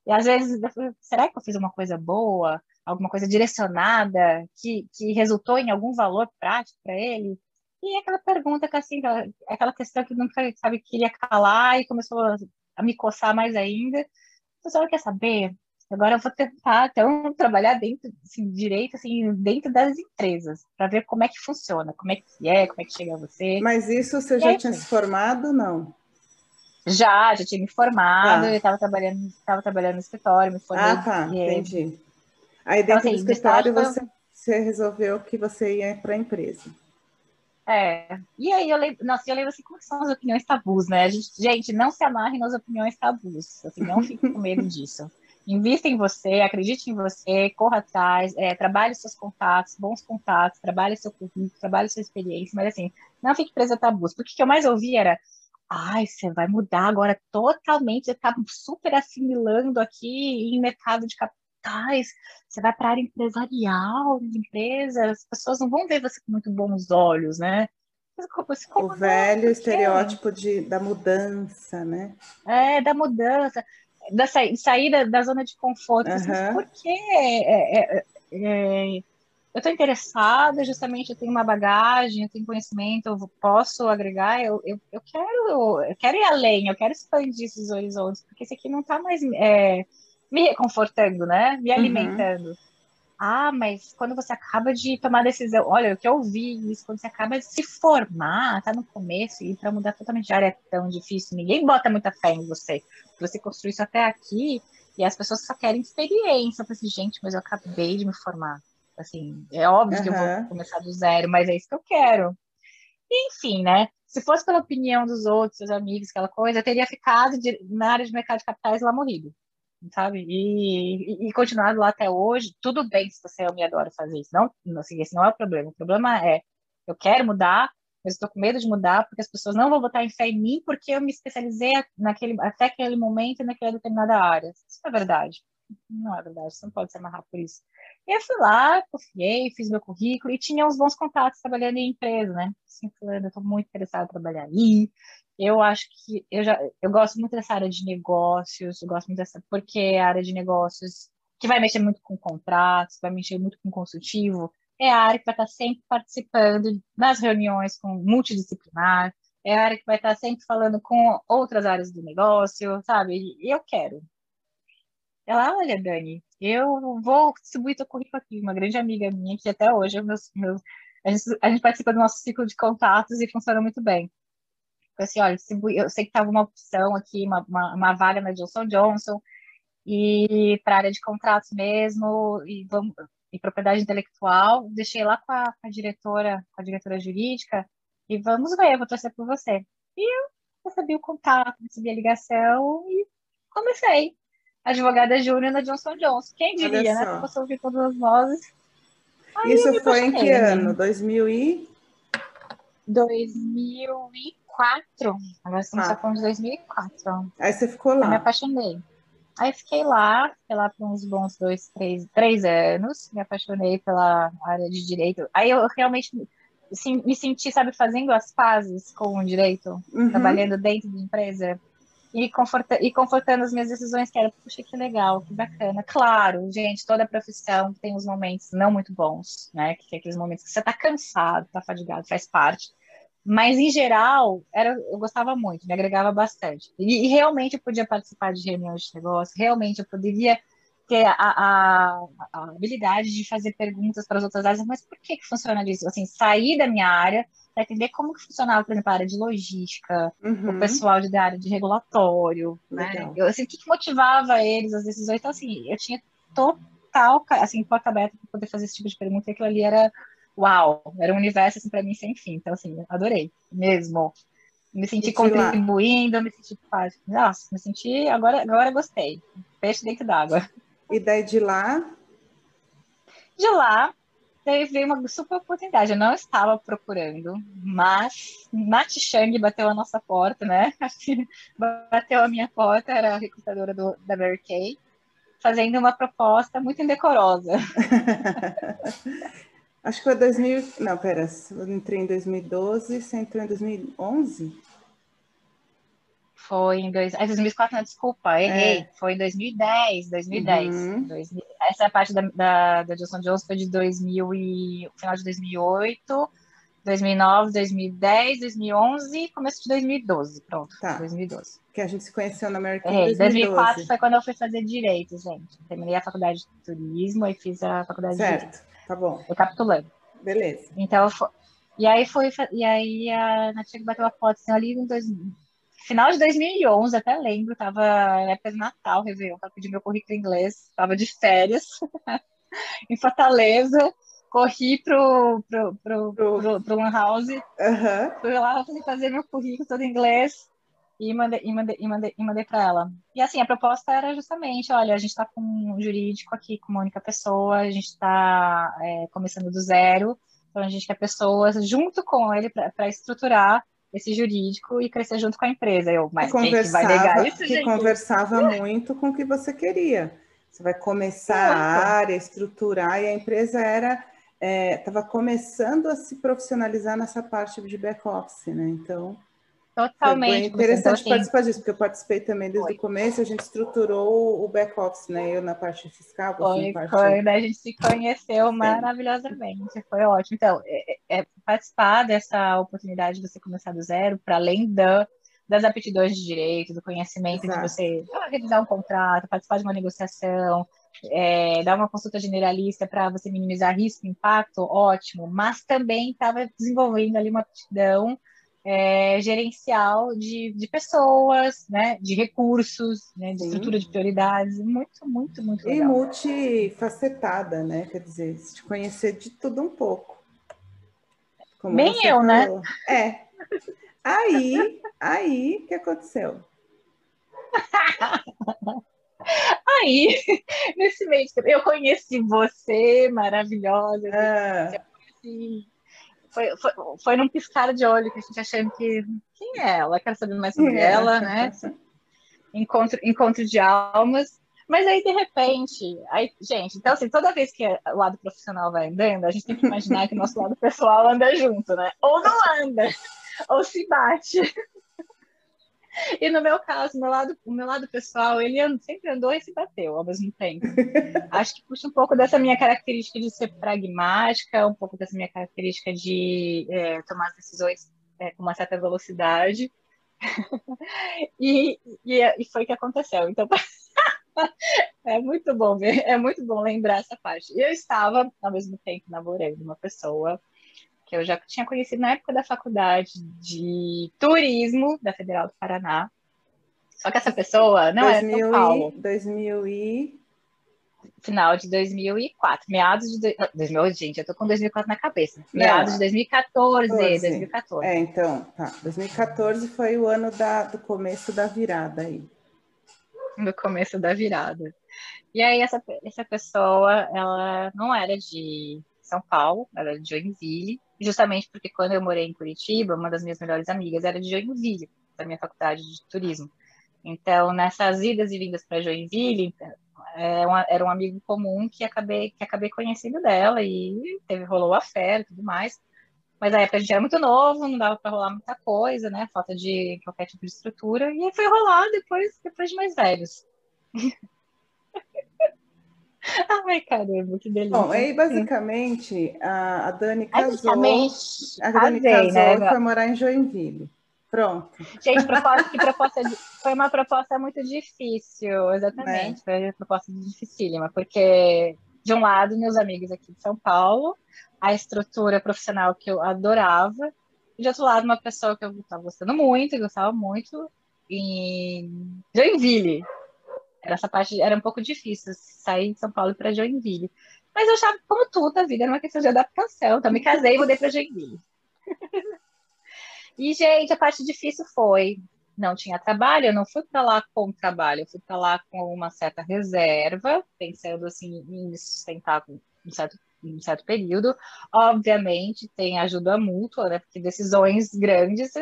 E às vezes, será que eu fiz uma coisa boa? alguma coisa direcionada que, que resultou em algum valor prático para ele? E aquela pergunta que, assim, aquela questão que nunca, sabe, queria calar e começou a, me coçar mais ainda. Então, você quer saber? Agora eu vou tentar, então, trabalhar dentro, assim, direito, assim, dentro das empresas, para ver como é que funciona, como é que é, como é que chega a você. Mas isso você já tinha se formado, não? Já, já tinha me formado, ah. eu estava trabalhando, estava trabalhando no escritório, me formei. Ah, tá, entendi. Aí dentro então, assim, do escritório você, você resolveu que você ia para a empresa. É, e aí eu lembro, nossa, eu lembro assim, como são as opiniões tabus, né? Gente, gente, não se amarre nas opiniões tabus, assim, não fique com medo disso. invista em você, acredite em você, corra atrás, é, trabalhe seus contatos, bons contatos, trabalhe seu currículo, trabalhe sua experiência, mas assim, não fique presa a tabus. Porque o que eu mais ouvi era, ai, você vai mudar agora totalmente, você está super assimilando aqui em mercado de capitais, você vai para a área empresarial, de empresas, as pessoas não vão ver você com muito bons olhos, né? o velho estereótipo de, da mudança, né? É, da mudança, da sa sair da, zona de conforto. Uhum. Assim, por que é, é, é, eu estou interessada, justamente eu tenho uma bagagem, eu tenho conhecimento, eu posso agregar, eu, eu, eu, quero, eu quero ir além, eu quero expandir esses horizontes, porque esse aqui não está mais é, me reconfortando, né? Me uhum. alimentando. Uhum. Ah, mas quando você acaba de tomar decisão, olha, o que eu vi isso, quando você acaba de se formar, tá no começo, e para mudar totalmente de área é tão difícil, ninguém bota muita fé em você. Você construiu isso até aqui, e as pessoas só querem experiência. Eu falei assim, gente, mas eu acabei de me formar. Assim, é óbvio uhum. que eu vou começar do zero, mas é isso que eu quero. E, enfim, né? Se fosse pela opinião dos outros, seus amigos, aquela coisa, eu teria ficado de, na área de mercado de capitais lá morrido sabe? E, e, e continuado lá até hoje, tudo bem se você me adora fazer isso. Não, assim, esse não é o problema. O problema é, eu quero mudar, mas estou com medo de mudar porque as pessoas não vão votar em fé em mim porque eu me especializei naquele, até aquele momento naquela determinada área. Isso é verdade. Não é verdade, você não pode se amarrar por isso. E eu fui lá, confiei, fiz meu currículo e tinha uns bons contatos trabalhando em empresa, né? Assim, eu estou muito interessada em trabalhar aí, eu acho que eu já eu gosto muito dessa área de negócios, eu gosto muito dessa porque é a área de negócios que vai mexer muito com contratos, vai mexer muito com consultivo, é a área que vai estar sempre participando das reuniões com multidisciplinar, é a área que vai estar sempre falando com outras áreas do negócio, sabe? E eu quero. Ela, olha, Dani, eu vou distribuir teu currículo aqui, uma grande amiga minha que até hoje é meus, meus, a, gente, a gente participa do nosso ciclo de contatos e funciona muito bem assim, olha, eu sei que estava uma opção aqui, uma, uma, uma, vaga na Johnson Johnson, e para área de contratos mesmo, e, vamos, e propriedade intelectual, deixei lá com a, com a, diretora, com a diretora jurídica, e vamos ver, eu vou torcer por você. E eu recebi o contato, recebi a ligação e comecei. Advogada júnior na Johnson Johnson. Quem diria, né? Que posso ouvir todas as vozes. Aí Isso foi em que ano? 2000 e... 2004. 2004. Agora estamos ah. falando de 2004. Aí você ficou lá. Eu me apaixonei. Aí fiquei lá, fiquei lá por uns bons dois, três, três anos. Me apaixonei pela área de direito. Aí eu realmente assim, me senti, sabe, fazendo as pazes com o direito, uhum. trabalhando dentro da empresa e, conforta e confortando as minhas decisões, que era, puxa, que legal, que bacana. Claro, gente, toda profissão tem os momentos não muito bons, né? Que é aqueles momentos que você tá cansado, tá fadigado, faz parte. Mas, em geral, era, eu gostava muito, me agregava bastante. E, e, realmente eu podia participar de reuniões de negócio, realmente eu poderia ter a, a, a habilidade de fazer perguntas para as outras áreas, mas por que, que funciona isso? Assim, sair da minha área para entender como que funcionava, por exemplo, a área de logística, uhum. o pessoal de, da área de regulatório, né? Eu, assim, o que, que motivava eles, as decisões. Então, assim, eu tinha total, assim, porta aberta para poder fazer esse tipo de pergunta, e aquilo ali era uau, era um universo assim, para mim sem fim. Então, assim, adorei, mesmo. Me senti contribuindo, me senti parte. Nossa, me senti. Agora, agora gostei. Peixe dentro d'água. E daí de lá? De lá, teve uma super oportunidade. Eu não estava procurando, mas Nath Chang bateu a nossa porta, né? bateu a minha porta, era a recrutadora do, da Mary Kay, fazendo uma proposta muito indecorosa. Acho que foi 2000. Não, pera. Eu entrei em 2012, você entrou em 2011? Foi em dois... ah, 2004, não, desculpa, errei. É. Foi em 2010, 2010. Uhum. 2000... Essa é a parte da, da, da Johnson Johnson foi de 2000 e... final de 2008, 2009, 2010, 2011 começo de 2012. Pronto, tá. 2012. Que a gente se conheceu na American em 2004 foi quando eu fui fazer Direito, gente. Terminei a faculdade de Turismo e fiz a faculdade certo. de Direito. Tá bom. Recapitulando. Beleza. Então, e aí foi, e aí a Natia bateu a foto assim, ali no dois, final de 2011, até lembro, tava na época de Natal, Réveillon, para pedir meu currículo em inglês, tava de férias em Fortaleza, corri pro, pro, pro, pro, pro, pro Lan House, uhum. fui lá fazer meu currículo todo em inglês, e mandei, e mandei, e mandei, e mandei para ela. E assim, a proposta era justamente, olha, a gente está com um jurídico aqui com uma única pessoa, a gente está é, começando do zero, então a gente quer pessoas junto com ele para estruturar esse jurídico e crescer junto com a empresa. Eu, mas que quem que vai negar isso, Que gente? conversava muito com o que você queria. Você vai começar a área, estruturar, e a empresa era estava é, começando a se profissionalizar nessa parte de back-office, né? Então, Totalmente. Foi interessante então, participar disso, porque eu participei também desde o começo, a gente estruturou o back-office, né? Eu na parte fiscal, foi, na parte... Foi, né? A gente se conheceu Sim. maravilhosamente, foi ótimo. Então, é, é, é, participar dessa oportunidade de você começar do zero, para além da, das aptidões de direito, do conhecimento Exato. de você revisar um contrato, participar de uma negociação, é, dar uma consulta generalista para você minimizar risco, impacto, ótimo, mas também estava desenvolvendo ali uma aptidão é, gerencial de, de pessoas, né, de recursos, né, de Sim. estrutura de prioridades, muito, muito, muito legal. E multifacetada, né, quer dizer, te conhecer de tudo um pouco. Como Bem eu, né? falou. né? É. Aí, aí, o que aconteceu? Aí, nesse mês, eu conheci você, maravilhosa. Ah. Conheci foi, foi, foi num piscar de olho que a gente achando que quem é ela? Quero saber mais sobre é. ela, né? Encontro, encontro de almas. Mas aí, de repente, aí, gente, então assim, toda vez que o lado profissional vai andando, a gente tem que imaginar que o nosso lado pessoal anda junto, né? Ou não anda, ou se bate. E no meu caso, meu lado, o meu lado pessoal, ele sempre andou e se bateu ao mesmo tempo. Acho que puxa um pouco dessa minha característica de ser pragmática, um pouco dessa minha característica de é, tomar as decisões é, com uma certa velocidade. e, e, e, foi o que aconteceu. Então, é muito bom ver, é muito bom lembrar essa parte. Eu estava, ao mesmo tempo, namorando uma pessoa que eu já tinha conhecido na época da faculdade de turismo da Federal do Paraná. Só que essa pessoa não 2000 era São Paulo. 2000 e... Final de 2004, meados de... 2000, gente, eu tô com 2004 na cabeça. Meados de 2014, 14. 2014. É, então, tá. 2014 foi o ano da, do começo da virada aí. No começo da virada. E aí, essa, essa pessoa, ela não era de São Paulo, ela era de Joinville, justamente porque quando eu morei em Curitiba, uma das minhas melhores amigas era de Joinville, da minha faculdade de turismo. Então, nessas idas e vindas para Joinville, é uma, era um amigo comum que acabei, que acabei conhecendo dela e teve, rolou a fé e tudo mais. Mas na época a gente era muito novo, não dava para rolar muita coisa, né? Falta de qualquer tipo de estrutura. E aí foi rolar depois, depois de mais velhos. Ai, caramba, que delícia. Bom, aí basicamente a, a Dani casou. A Dani casou né? e foi morar em Joinville. Pronto. Gente, proposta, que proposta foi uma proposta muito difícil, exatamente. É. Foi uma proposta dificílima, porque, de um lado, meus amigos aqui de São Paulo, a estrutura profissional que eu adorava, e de outro lado, uma pessoa que eu estava gostando muito, gostava muito, em Joinville, essa parte era um pouco difícil, sair de São Paulo para Joinville. Mas eu achava, como tudo, a vida era uma questão de adaptação. Então, me casei e mudei para Joinville. e, gente, a parte difícil foi: não tinha trabalho, eu não fui para lá com trabalho, eu fui para lá com uma certa reserva, pensando assim, em me sustentar com um certo um certo período. Obviamente, tem ajuda mútua, né? Porque decisões grandes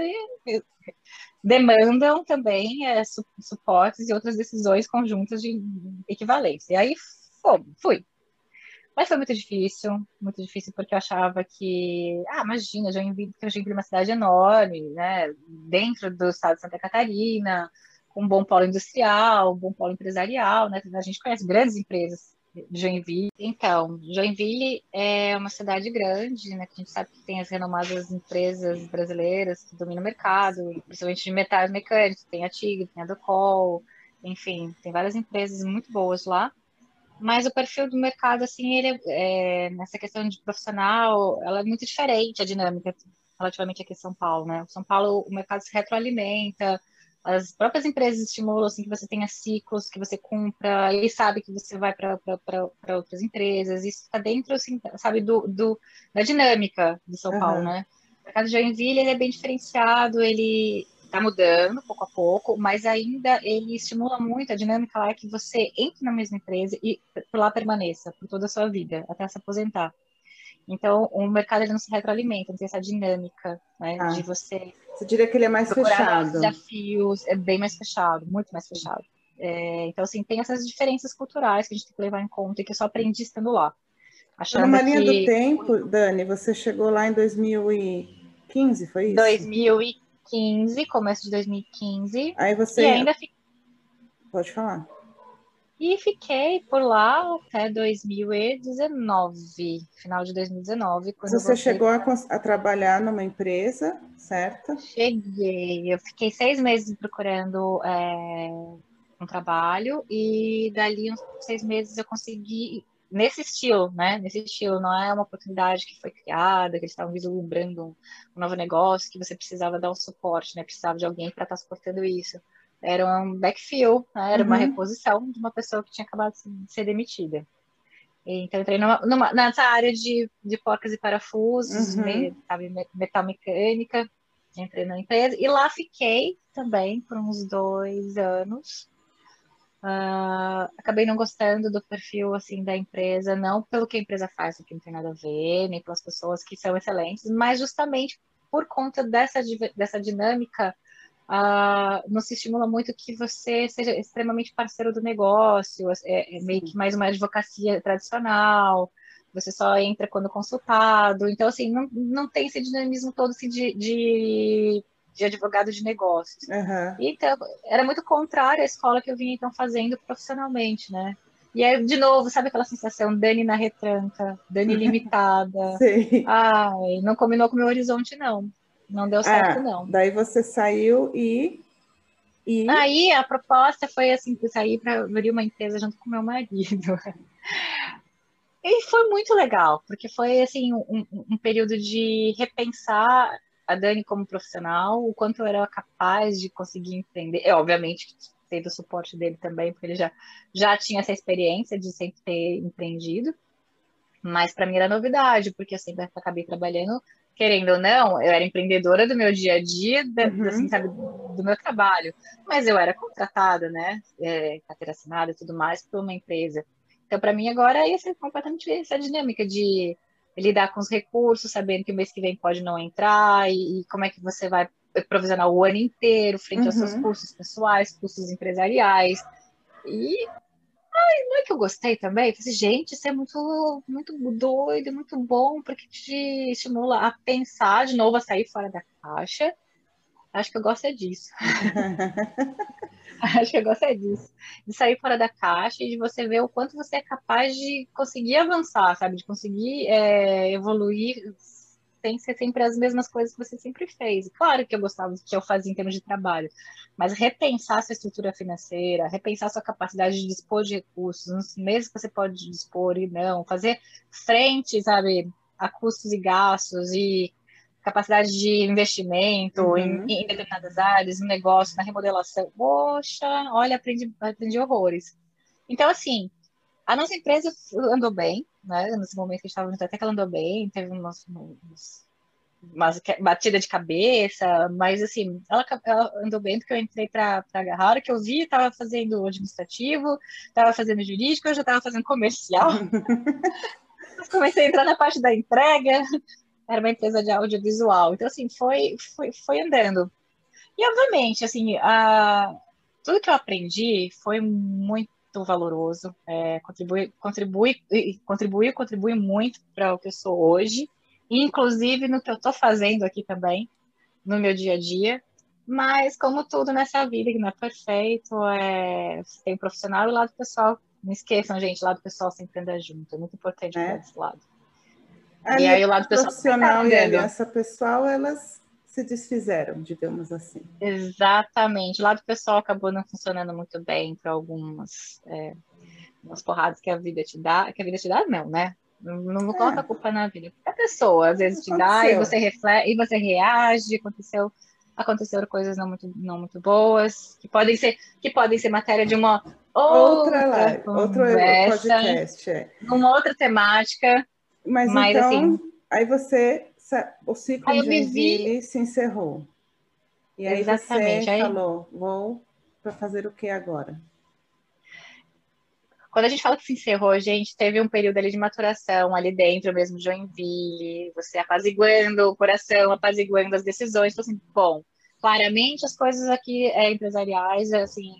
demandam também é, su suportes e outras decisões conjuntas de equivalência. E aí fui. Mas foi muito difícil, muito difícil porque eu achava que, ah, imagina, Joinville, Joinville é uma cidade enorme, né, dentro do estado de Santa Catarina, com um bom polo industrial, um bom polo empresarial, né, a gente conhece grandes empresas Joinville. Então, Joinville é uma cidade grande, né? Que a gente sabe que tem as renomadas empresas brasileiras que dominam o mercado, principalmente de metais mecânicos. Tem a Tigre, tem a Docol, enfim, tem várias empresas muito boas lá. Mas o perfil do mercado, assim, ele é, nessa questão de profissional, ela é muito diferente, a dinâmica relativamente aqui em São Paulo, né? São Paulo, o mercado se retroalimenta, as próprias empresas estimulam assim, que você tenha ciclos, que você cumpra, e sabe que você vai para outras empresas. Isso está dentro, assim, sabe, do, do, da dinâmica de São uhum. Paulo, né? O mercado de Joinville ele é bem diferenciado, ele está mudando pouco a pouco, mas ainda ele estimula muito a dinâmica lá é que você entre na mesma empresa e por lá permaneça por toda a sua vida, até se aposentar. Então, o mercado ele não se retroalimenta, não tem essa dinâmica né, ah, de você. Você diria que ele é mais fechado? desafios, é bem mais fechado, muito mais fechado. É, então, assim, tem essas diferenças culturais que a gente tem que levar em conta e que eu só aprendi estando lá. Achando Numa linha que... do tempo, Dani, você chegou lá em 2015, foi isso? 2015, começo de 2015. Aí você. E ainda. Pode falar. E fiquei por lá até 2019, final de 2019. Quando você chegou a, a, trabalhar numa empresa, certo? Cheguei. Eu fiquei seis meses procurando é, um trabalho e dali uns seis meses eu consegui nesse estilo, né? Nesse estilo, não é uma oportunidade que foi criada, que eles estavam vislumbrando um, um novo negócio, que você precisava dar um suporte, né? Precisava de alguém para estar tá suportando isso. Era um backfill, né? era uhum. uma reposição de uma pessoa que tinha acabado de ser demitida. Então, entrei numa, numa, nessa área de, de porcas e parafusos, uhum. me, sabe, metal mecânica, entrei na empresa, e lá fiquei também por uns dois anos, Uh, acabei não gostando do perfil assim da empresa, não pelo que a empresa faz, que não tem nada a ver, nem pelas pessoas que são excelentes, mas justamente por conta dessa, dessa dinâmica, uh, não se estimula muito que você seja extremamente parceiro do negócio, é, é meio que mais uma advocacia tradicional, você só entra quando consultado, então assim, não, não tem esse dinamismo todo assim, de, de de advogado de negócios. Uhum. Então, era muito contrário à escola que eu vinha então fazendo profissionalmente, né? E aí, de novo, sabe aquela sensação, Dani na retranca, Dani limitada. Sim. Ai, não combinou com o meu horizonte, não. Não deu certo, ah, não. Daí você saiu e. e... Aí a proposta foi assim, sair para abrir uma empresa junto com meu marido. E foi muito legal, porque foi assim um, um período de repensar a Dani como profissional, o quanto eu era capaz de conseguir empreender. É, obviamente, teve o suporte dele também, porque ele já, já tinha essa experiência de sempre ter empreendido. Mas para mim era novidade, porque eu sempre acabei trabalhando, querendo ou não, eu era empreendedora do meu dia a dia, da, uhum. assim, sabe, do meu trabalho. Mas eu era contratada, né? É, carteira assinada e tudo mais, por uma empresa. Então, para mim, agora ia ser completamente essa dinâmica de lidar com os recursos, sabendo que o mês que vem pode não entrar, e, e como é que você vai provisionar o ano inteiro frente uhum. aos seus uhum. custos pessoais, custos empresariais. E ai, não é que eu gostei também? Eu falei, assim, gente, isso é muito, muito doido, muito bom, porque te estimula a pensar de novo, a sair fora da caixa. Acho que eu gosto é disso. Acho que eu gosto é disso. De sair fora da caixa e de você ver o quanto você é capaz de conseguir avançar, sabe? De conseguir é, evoluir sem ser sempre as mesmas coisas que você sempre fez. Claro que eu gostava do que eu fazia em termos de trabalho, mas repensar sua estrutura financeira, repensar sua capacidade de dispor de recursos, nos meses que você pode dispor e não, fazer frente, sabe, a custos e gastos e capacidade de investimento uhum. em, em, determinadas áreas, no negócio, na remodelação. Poxa, olha, aprendi, aprendi horrores. Então, assim, a nossa empresa andou bem, né? Nesse momento que a gente estava até que ela andou bem, teve umas, umas, umas batida de cabeça, mas assim, ela, ela andou bem porque eu entrei para agarrar, que eu vi, estava fazendo administrativo, estava fazendo jurídico, eu já estava fazendo comercial. comecei a entrar na parte da entrega, era uma empresa de audiovisual. Então, assim, foi, foi, foi andando. E, obviamente, assim, a, tudo que eu aprendi foi muito valoroso, é, contribui, contribui, contribui, contribui muito para o que eu sou hoje, inclusive no que eu estou fazendo aqui também, no meu dia a dia. Mas, como tudo nessa vida, que não é perfeito, é, tem profissional e o lado pessoal. Não esqueçam, gente, o lado pessoal sempre anda junto. É muito importante é. esse lado e aí o lado profissional e a aliança pessoal, elas se desfizeram, digamos assim. Exatamente. O lado pessoal acabou não funcionando muito bem para algumas é, umas porradas que a vida te dá, que a vida te dá, não, né? Não, não é. coloca a culpa na vida. A pessoa às vezes te dá e você reflete e você reage, aconteceu aconteceram coisas não muito, não muito boas, que podem ser, que podem ser matéria de uma outra, outra live, outro podcast, é. uma outra temática, mas, Mas então, assim, aí você, o ciclo de Joinville se encerrou. E aí Exatamente. você aí... falou, vou para fazer o que agora? Quando a gente fala que se encerrou, a gente teve um período ali de maturação ali dentro mesmo de Joinville, você apaziguando o coração, apaziguando as decisões, assim, bom, claramente as coisas aqui é, empresariais, assim,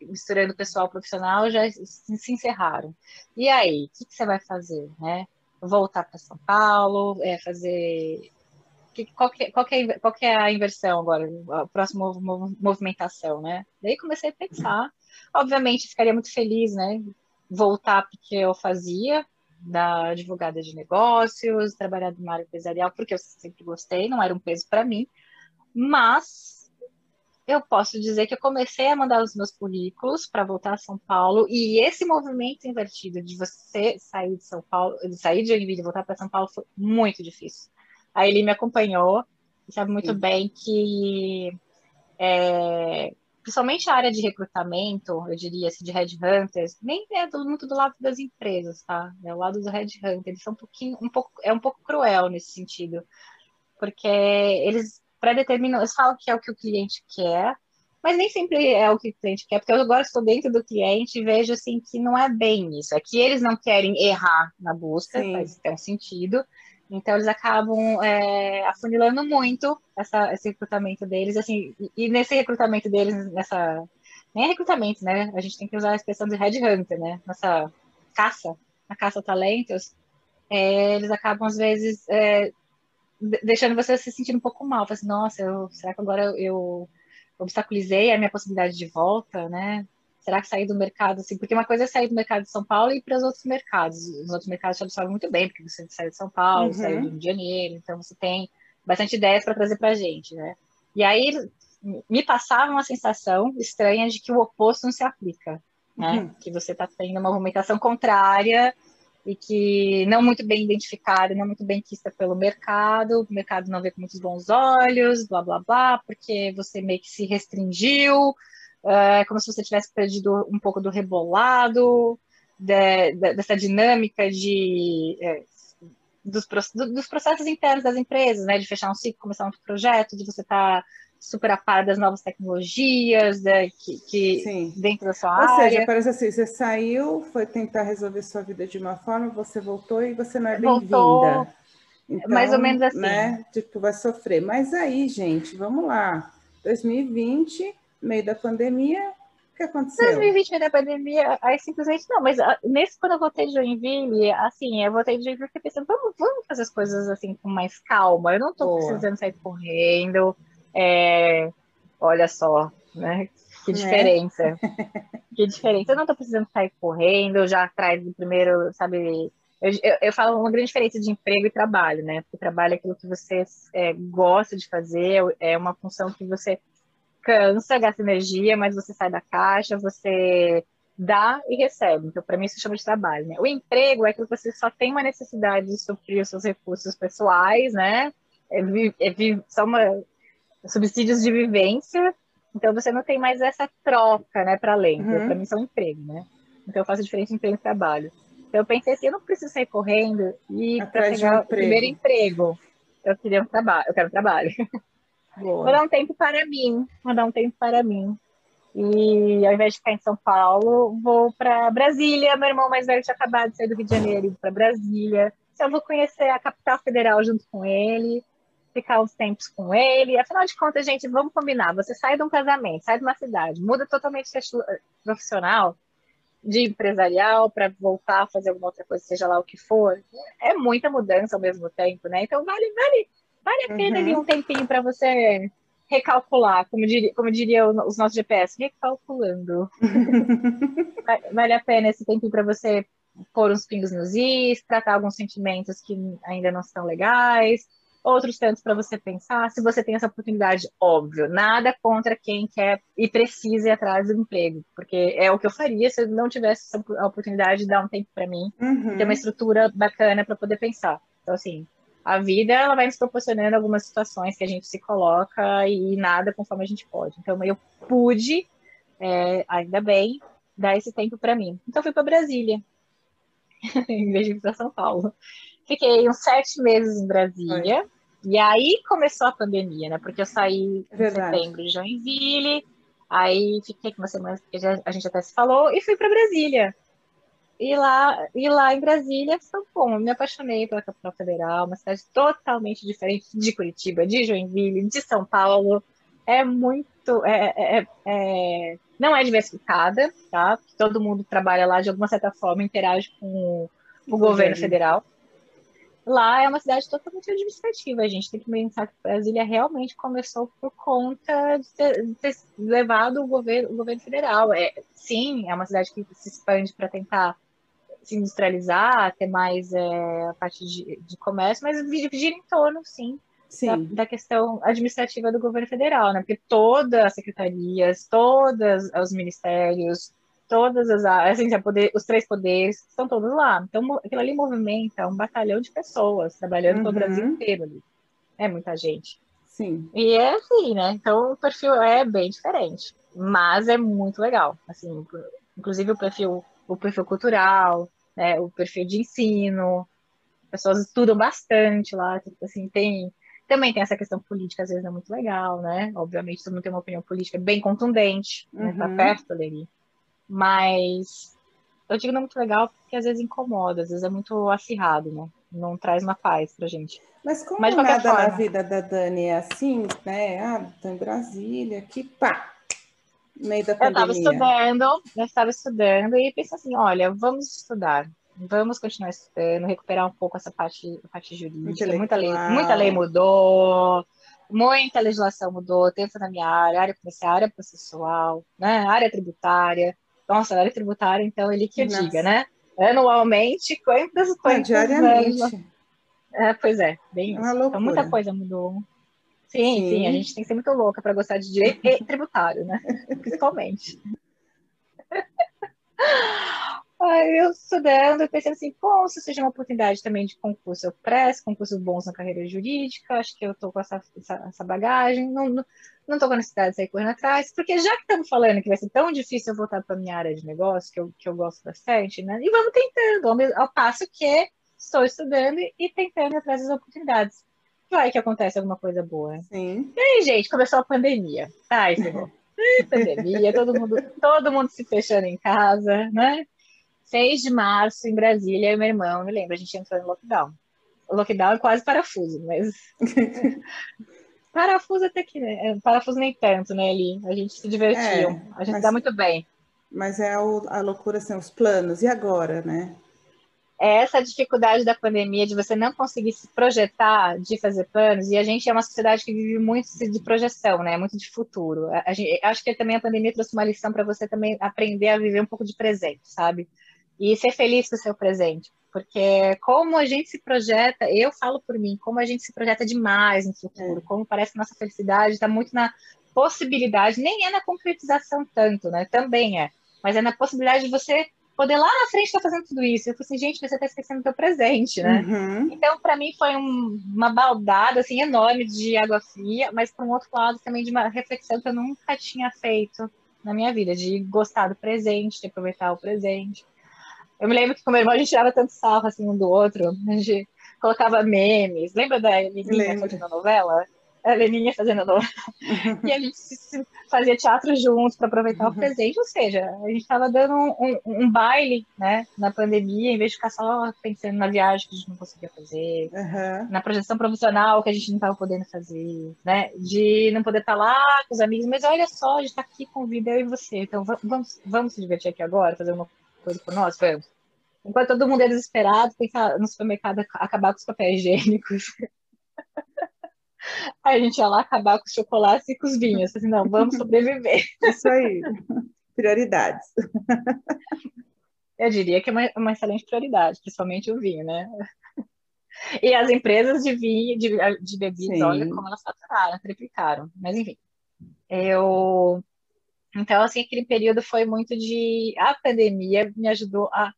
misturando pessoal profissional, já se encerraram. E aí, o que, que você vai fazer, né? Voltar para São Paulo, é, fazer qual que, qual, que é, qual que é a inversão agora, a próxima movimentação, né? Daí comecei a pensar, obviamente ficaria muito feliz, né? Voltar porque eu fazia, da advogada de negócios, trabalhar no área empresarial, porque eu sempre gostei, não era um peso para mim, mas eu posso dizer que eu comecei a mandar os meus currículos para voltar a São Paulo e esse movimento invertido de você sair de São Paulo, de sair de Joinville e voltar para São Paulo foi muito difícil. A Eli me acompanhou e sabe muito Sim. bem que, é, principalmente a área de recrutamento, eu diria assim, de headhunters, nem é do, muito do lado das empresas, tá? É o lado do headhunter. Eles são um pouquinho, um pouco, é um pouco cruel nesse sentido, porque eles pré-determinam, eles falam que é o que o cliente quer, mas nem sempre é o que o cliente quer, porque eu agora estou dentro do cliente e vejo assim que não é bem isso, é que eles não querem errar na busca, Sim. faz um sentido, então, eles acabam é, afunilando muito essa, esse recrutamento deles, assim, e, nesse recrutamento deles, nessa. Nem é recrutamento, né? A gente tem que usar a expressão de headhunter, né? Nessa caça, na caça talentos, é, eles acabam, às vezes, é, deixando você se sentir um pouco mal. Assim, nossa, eu, será que agora eu, eu obstaculizei a minha possibilidade de volta, né? será que sair do mercado, assim, porque uma coisa é sair do mercado de São Paulo e ir para os outros mercados. Os outros mercados já sabem muito bem, porque você saiu de São Paulo, uhum. saiu do Rio de Janeiro, então você tem bastante ideias para trazer para a gente, né? E aí me passava uma sensação estranha de que o oposto não se aplica, né? Uhum. Que você está tendo uma movimentação contrária e que não muito bem identificada, não muito bem quista pelo mercado, o mercado não vê com muitos bons olhos, blá blá blá, porque você meio que se restringiu, é como se você tivesse perdido um pouco do rebolado, de, de, dessa dinâmica de, é, dos, dos, processos internos das empresas, né? De fechar um ciclo, começar um projeto, de você estar tá super a par das novas tecnologias, de, que, que dentro da sua Ou área. Ou seja, parece assim, você saiu, foi tentar resolver sua vida de uma forma, você voltou e você não é bem-vinda. Então, mais ou menos assim. Né, tipo, vai sofrer. Mas aí, gente, vamos lá. 2020 meio da pandemia, o que aconteceu? 2020, meio da pandemia, aí simplesmente não, mas ah, nesse, quando eu voltei de Joinville, assim, eu voltei de Joinville fiquei pensando, vamos, vamos fazer as coisas assim com mais calma, eu não tô Boa. precisando sair correndo, é, olha só, né, que né? diferença, é. que diferença, eu não tô precisando sair correndo, já atrás do primeiro, sabe, eu, eu, eu, falo uma grande diferença de emprego e trabalho, né? Porque trabalho é aquilo que você é, gosta de fazer, é uma função que você cansa, gasta energia, mas você sai da caixa, você dá e recebe. Então, para mim, isso chama de trabalho. Né? O emprego é que você só tem uma necessidade de suprir os seus recursos pessoais, né? É, é, são uma, subsídios de vivência. Então, você não tem mais essa troca, né, para além. Então, uhum. Para mim, são emprego, né? Então, eu faço entre emprego e trabalho. Então, eu pensei assim, eu não preciso sair correndo e para pegar um o primeiro emprego. Eu queria um trabalho, eu quero um trabalho. Boa. Vou dar um tempo para mim, vou dar um tempo para mim. E ao invés de ficar em São Paulo, vou para Brasília. Meu irmão mais velho tinha acabado de sair do Rio de Janeiro, ir para Brasília. Então, eu vou conhecer a capital federal junto com ele, ficar uns tempos com ele. Afinal de contas, gente, vamos combinar. Você sai de um casamento, sai de uma cidade, muda totalmente de profissional, de empresarial, para voltar a fazer alguma outra coisa, seja lá o que for. É muita mudança ao mesmo tempo, né? Então, vale, vale Vale a pena uhum. ali um tempinho para você recalcular, como diria, como diria os nossos GPS, recalculando. vale a pena esse tempinho para você pôr uns pingos nos is, tratar alguns sentimentos que ainda não estão legais, outros tantos para você pensar, se você tem essa oportunidade, óbvio, nada contra quem quer e precisa ir atrás do emprego, porque é o que eu faria se eu não tivesse essa oportunidade de dar um tempo para mim, uhum. ter uma estrutura bacana para poder pensar. Então, assim, a vida ela vai nos proporcionando algumas situações que a gente se coloca e nada conforme a gente pode. Então eu pude, é, ainda bem, dar esse tempo para mim. Então fui para Brasília, em vez de ir para São Paulo. Fiquei uns sete meses em Brasília. E aí começou a pandemia, né? Porque eu saí em setembro de Joinville, aí fiquei com uma semana, a gente até se falou, e fui para Brasília. E lá, e lá em Brasília foi bom, me apaixonei pela capital federal, uma cidade totalmente diferente de Curitiba, de Joinville, de São Paulo. É muito, é, é, é, não é diversificada, tá? Todo mundo trabalha lá de alguma certa forma, interage com o governo federal. Lá é uma cidade totalmente administrativa. A gente tem que pensar que Brasília realmente começou por conta de ter, de ter levado o governo, o governo federal. É, sim, é uma cidade que se expande para tentar se industrializar, ter mais é, a parte de, de, comércio, mas gira em torno, sim, da, da, questão administrativa do governo federal, né? Porque todas as secretarias, todos os ministérios, todas as assim, poder, os três poderes estão todos lá. Então, aquilo ali movimenta um batalhão de pessoas trabalhando uhum. pelo Brasil inteiro ali. É muita gente. Sim. E é assim, né? Então, o perfil é bem diferente, mas é muito legal. Assim, inclusive o perfil, o perfil cultural, né? o perfil de ensino, pessoas estudam bastante lá, tipo assim, tem também tem essa questão política, às vezes é muito legal, né? Obviamente, todo mundo tem uma opinião política bem contundente, uhum. né? Tá uhum. perto ali. Mas eu digo não é muito legal porque às vezes incomoda, às vezes é muito acirrado, né? Não traz uma paz pra gente. Mas como Mas, nada forma, na vida da Dani é assim, né? Ah, tô em Brasília, que pá! Meio da pandemia. Eu estava estudando, eu estava estudando e pensei assim, olha, vamos estudar. Vamos continuar estudando, recuperar um pouco essa parte, parte jurídica. Muita lei, muita lei mudou, muita legislação mudou, tanto na minha área, área comercial, área processual, né, área tributária. Nossa, área tributária, então, ele que eu Nossa. diga, né? Anualmente, quantas, quantas... diariamente. É, pois é, bem é isso. Então, muita coisa mudou. Sim, sim, sim, a gente tem que ser muito louca para gostar de direito e tributário, né? Principalmente. Aí eu estudando, eu pensei assim, pô, se seja uma oportunidade também de concurso, eu presto, concursos bons na carreira jurídica, acho que eu tô com essa, essa, essa bagagem, não, não, não tô com a necessidade de sair correndo atrás, porque já que estamos falando que vai ser tão difícil eu voltar para minha área de negócio, que eu, que eu gosto bastante, né? E vamos tentando, ao, ao passo que estou estudando e tentando atrás das oportunidades. Vai que acontece alguma coisa boa. Sim. E aí, gente, começou a pandemia. Ai, Senhor. pandemia, todo mundo, todo mundo se fechando em casa, né? 6 de março, em Brasília, eu e meu irmão, me lembro, a gente entrou em lockdown. O lockdown é quase parafuso, mas. parafuso até que. Né? Parafuso nem tanto, né, ali? A gente se divertiu. É, a gente mas, dá muito bem. Mas é a, a loucura, assim, os planos. E agora, né? é essa dificuldade da pandemia de você não conseguir se projetar, de fazer planos, e a gente é uma sociedade que vive muito de projeção, né? Muito de futuro. A gente, acho que também a pandemia trouxe uma lição para você também aprender a viver um pouco de presente, sabe? E ser feliz com o seu presente. Porque como a gente se projeta, eu falo por mim, como a gente se projeta demais no futuro, é. como parece que nossa felicidade está muito na possibilidade, nem é na concretização tanto, né? Também é, mas é na possibilidade de você poder lá na frente estar tá fazendo tudo isso. Eu falei assim, gente, você está esquecendo do seu presente, né? Uhum. Então, para mim, foi um, uma baldada, assim, enorme de água fria, mas, por um outro lado, também de uma reflexão que eu nunca tinha feito na minha vida, de gostar do presente, de aproveitar o presente. Eu me lembro que com meu irmão a gente tirava tanto sarro assim um do outro, a gente colocava memes. Lembra da Leninha fazendo novela? A Leninha fazendo novela. e a gente fazia teatro juntos para aproveitar uhum. o presente, ou seja, a gente estava dando um, um, um, baile né, na pandemia, em vez de ficar só pensando na viagem que a gente não conseguia fazer, uhum. na projeção profissional que a gente não estava podendo fazer, né? De não poder estar tá lá com os amigos, mas olha só, a gente está aqui com vida eu e você, então vamos, vamos se divertir aqui agora, fazer uma por nós? Vamos. Enquanto todo mundo é desesperado, pensar no supermercado acabar com os papéis higiênicos. Aí a gente ia lá acabar com os chocolates e com os vinhos. Assim, não, vamos sobreviver. Isso aí. Prioridades. Eu diria que é uma, uma excelente prioridade, principalmente o vinho, né? E as empresas de vinho, de, de bebidas, olha como elas faturaram, triplicaram. Mas enfim, eu então, assim, aquele período foi muito de. A pandemia me ajudou a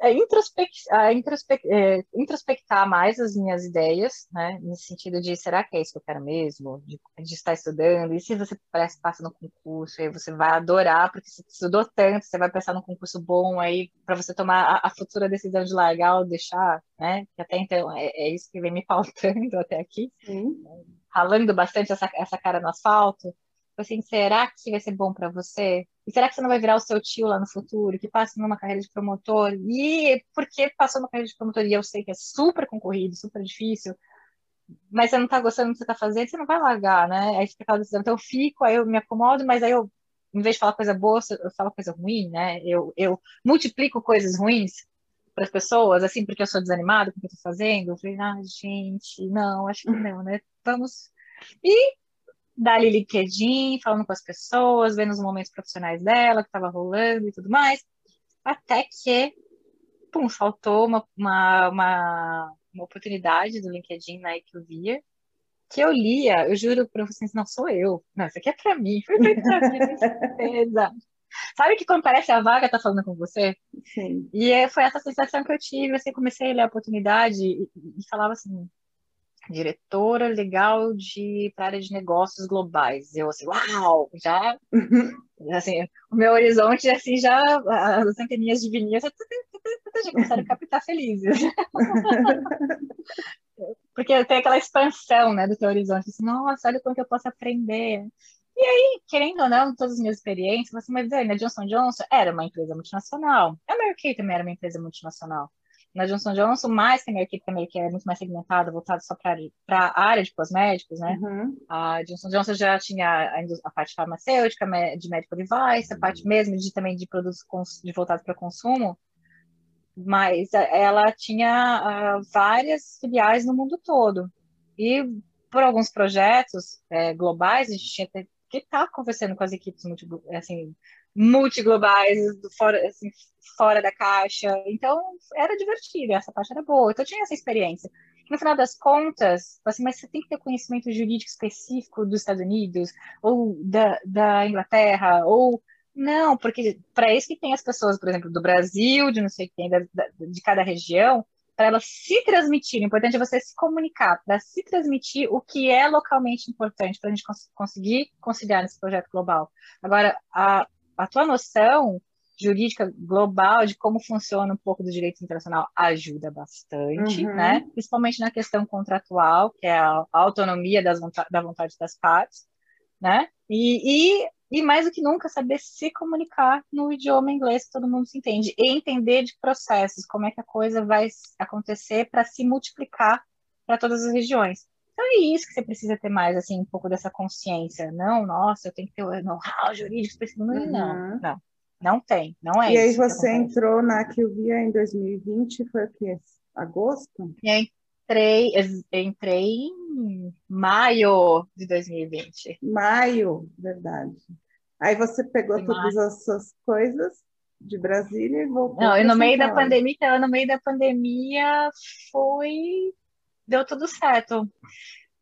é, introspect, introspect, é, introspectar mais as minhas ideias, né, no sentido de será que é isso que eu quero mesmo, de, de estar estudando, e se você passa no concurso, aí você vai adorar, porque você estudou tanto, você vai pensar num concurso bom aí, para você tomar a, a, futura decisão de largar ou deixar, né, que até então é, é isso que vem me faltando até aqui, Sim. ralando bastante essa, essa cara no asfalto, assim, será que vai ser bom para você? E será que você não vai virar o seu tio lá no futuro, que passa numa carreira de promotor? E porque passou numa carreira de promotor e eu sei que é super concorrido, super difícil, mas você não tá gostando do que você tá fazendo, você não vai largar, né? Aí fica aquela decisão. Então eu fico, aí eu me acomodo, mas aí eu, em vez de falar coisa boa, eu falo coisa ruim, né? Eu, eu multiplico coisas ruins para as pessoas, assim, porque eu sou o que eu tô fazendo. Eu falei, ah, gente, não, acho que não, né? Vamos. E dali LinkedIn, falando com as pessoas, vendo os momentos profissionais dela, que estava rolando e tudo mais, até que, pum, faltou uma, uma, uma, uma oportunidade do LinkedIn na que eu via, que eu lia, eu juro para vocês, não sou eu, não, isso aqui é para mim, foi feito para mim, certeza. Sabe que quando parece a vaga tá falando com você? Sim. E é, foi essa sensação que eu tive, assim, comecei a ler a oportunidade e, e falava assim, diretora legal de para área de negócios globais. Eu assim, uau, já assim, o meu horizonte assim já as anteninhas de vinil já, já começaram a captar felizes. Porque tem aquela expansão, né, do teu horizonte. Assim, Nossa, olha quanto eu posso aprender. E aí, querendo ou não, todas as minhas experiências, você vai dizer, a Johnson Johnson era uma empresa multinacional. A Mary Kay também era uma empresa multinacional na Johnson Johnson, mais tem a equipe também que é muito mais segmentada, voltada só para a área de cosméticos, né? Uhum. A Johnson Johnson já tinha a, a, parte farmacêutica, de medical device, a parte mesmo de também de produtos de voltados para consumo, mas ela tinha uh, várias filiais no mundo todo. E por alguns projetos é, globais, a gente tinha que estar tá conversando com as equipes multi, assim, multiglobais, fora, assim, fora da caixa. Então, era divertido, essa parte era boa. Então, eu tinha essa experiência. No final das contas, assim, mas você tem que ter conhecimento jurídico específico dos Estados Unidos, ou da, da Inglaterra, ou. Não, porque para isso que tem as pessoas, por exemplo, do Brasil, de não sei quem, da, da, de cada região, para elas se transmitirem. O importante é você se comunicar, para se transmitir o que é localmente importante para a gente cons conseguir conciliar nesse projeto global. Agora, a, a tua noção jurídica global de como funciona um pouco do direito internacional ajuda bastante, uhum. né? Principalmente na questão contratual, que é a autonomia das da vontade das partes, né? E, e, e, mais do que nunca, saber se comunicar no idioma inglês que todo mundo se entende e entender de processos, como é que a coisa vai acontecer para se multiplicar para todas as regiões. Então é isso que você precisa ter mais, assim, um pouco dessa consciência. Não, nossa, eu tenho que ter o know-how jurídico específico. Uhum. Não, não. Não tem, não é E aí você entrou na Kilvia em 2020, foi o quê? Agosto? Eu entrei, entrei em maio de 2020. Maio, verdade. Aí você pegou todas maio. as suas coisas de Brasília e voltou. Não, e no meio da pandemia, então, no meio da pandemia foi deu tudo certo.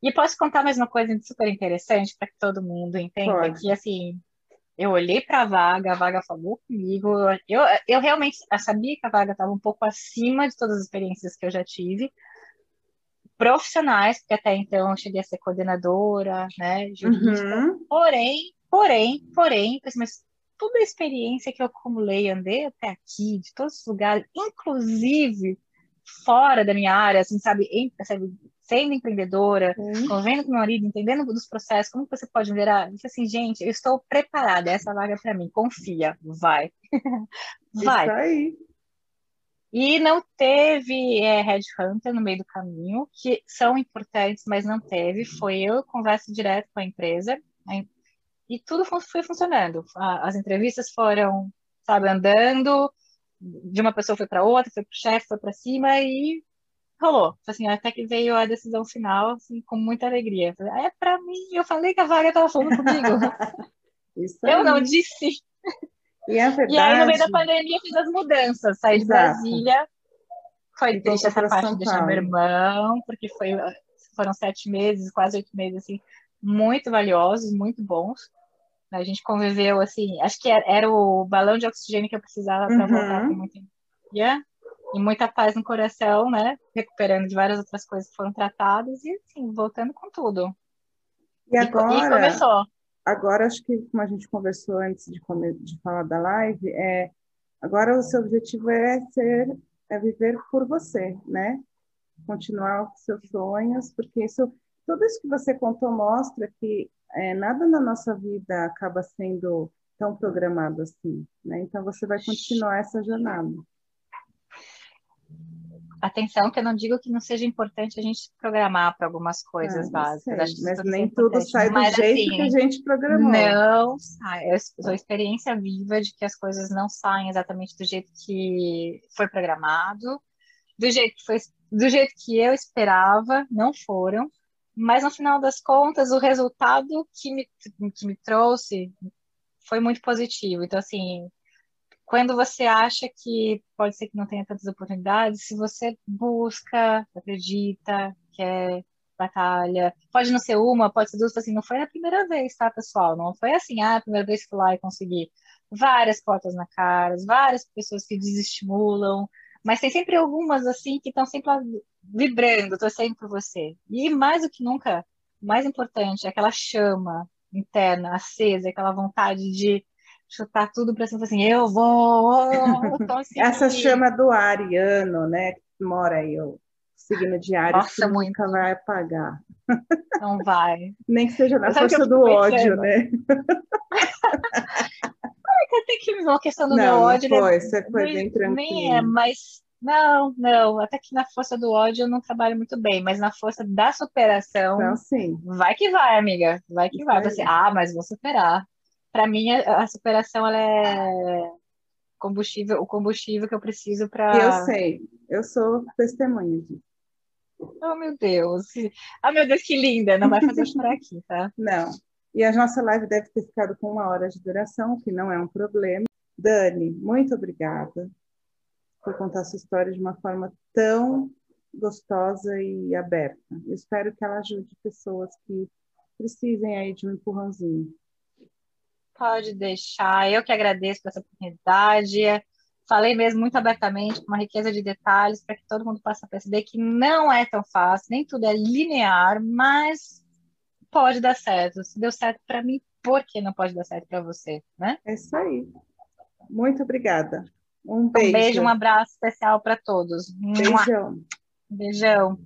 E posso contar mais uma coisa super interessante para que todo mundo entenda Pode. que assim, eu olhei para a vaga, a vaga falou comigo, eu, eu realmente sabia que a vaga estava um pouco acima de todas as experiências que eu já tive, profissionais, porque até então eu cheguei a ser coordenadora, né, jurídica, uhum. porém, porém, porém, mas toda a experiência que eu acumulei, andei até aqui, de todos os lugares, inclusive fora da minha área, assim, sabe, em, sabe sendo empreendedora, uhum. convendo com meu marido, entendendo dos processos, como você pode virar? Disse assim, gente, eu estou preparada, essa vaga é para mim, confia, vai. vai. Isso aí. E não teve é, Headhunter no meio do caminho, que são importantes, mas não teve. Foi eu converso direto com a empresa, e tudo foi funcionando. As entrevistas foram, sabe, andando, de uma pessoa foi para outra, foi para o chefe, foi para cima e rolou. Assim, até que veio a decisão final, assim, com muita alegria. Falei, é para mim, eu falei que a vaga estava falando comigo. eu não disse. E, é verdade... e aí, no meio da pandemia, fiz as mudanças. Saí Exato. de Brasília. Foi e triste essa parte de deixar meu irmão, porque foi, foram sete meses, quase oito meses, assim, muito valiosos, muito bons. A gente conviveu, assim, acho que era o balão de oxigênio que eu precisava para uhum. voltar. Muito... terapia e muita paz no coração, né? Recuperando de várias outras coisas que foram tratadas e, assim, voltando com tudo. E agora, e começou. Agora, acho que, como a gente conversou antes de, de falar da live, é, agora o seu objetivo é ser, é viver por você, né? Continuar com seus sonhos, porque isso, tudo isso que você contou mostra que é, nada na nossa vida acaba sendo tão programado assim, né? Então você vai continuar essa jornada atenção que eu não digo que não seja importante a gente programar para algumas coisas ah, básicas. Sei, mas nem tudo sai do mas, jeito assim, que a gente programou. Não sai. Eu sou experiência viva de que as coisas não saem exatamente do jeito que foi programado, do jeito que foi, do jeito que eu esperava, não foram. Mas no final das contas, o resultado que me, que me trouxe foi muito positivo. Então, assim, quando você acha que pode ser que não tenha tantas oportunidades, se você busca, acredita, quer, batalha, pode não ser uma, pode ser duas, assim, não foi a primeira vez, tá, pessoal? Não foi assim, ah, a primeira vez que fui lá e consegui. Várias portas na cara, várias pessoas que desestimulam, mas tem sempre algumas, assim, que estão sempre vibrando, torcendo por você. E mais do que nunca, o mais importante é aquela chama interna, acesa, aquela vontade de chutar tudo para cima, assim, eu vou, Essa chama do ariano, né, que mora aí, o signo de Ares, Nossa, que nunca vai apagar. Não vai. Nem que seja na força do ódio, né? Até que uma questão do não, meu ódio... Não, foi, você foi bem tranquilo. Nem é, mas... Não, não, até que na força do ódio eu não trabalho muito bem, mas na força da superação, não, sim. vai que vai, amiga, vai que Isso vai. Você, ah, mas vou superar para mim a, a, superação ela é combustível, o combustível que eu preciso para. Eu sei, eu sou testemunha disso. Oh meu Deus, oh meu Deus que linda, não vai fazer eu chorar aqui, tá? Não. E a nossa live deve ter ficado com uma hora de duração, que não é um problema. Dani, muito obrigada por contar sua história de uma forma tão gostosa e aberta. Eu espero que ela ajude pessoas que precisem aí de um empurrãozinho. Pode deixar. Eu que agradeço por essa oportunidade. Falei mesmo muito abertamente, com uma riqueza de detalhes, para que todo mundo possa perceber que não é tão fácil, nem tudo é linear, mas pode dar certo. Se deu certo para mim, por que não pode dar certo para você, né? É isso aí. Muito obrigada. Um beijo. Um beijo, um abraço especial para todos. Beijão. Beijão.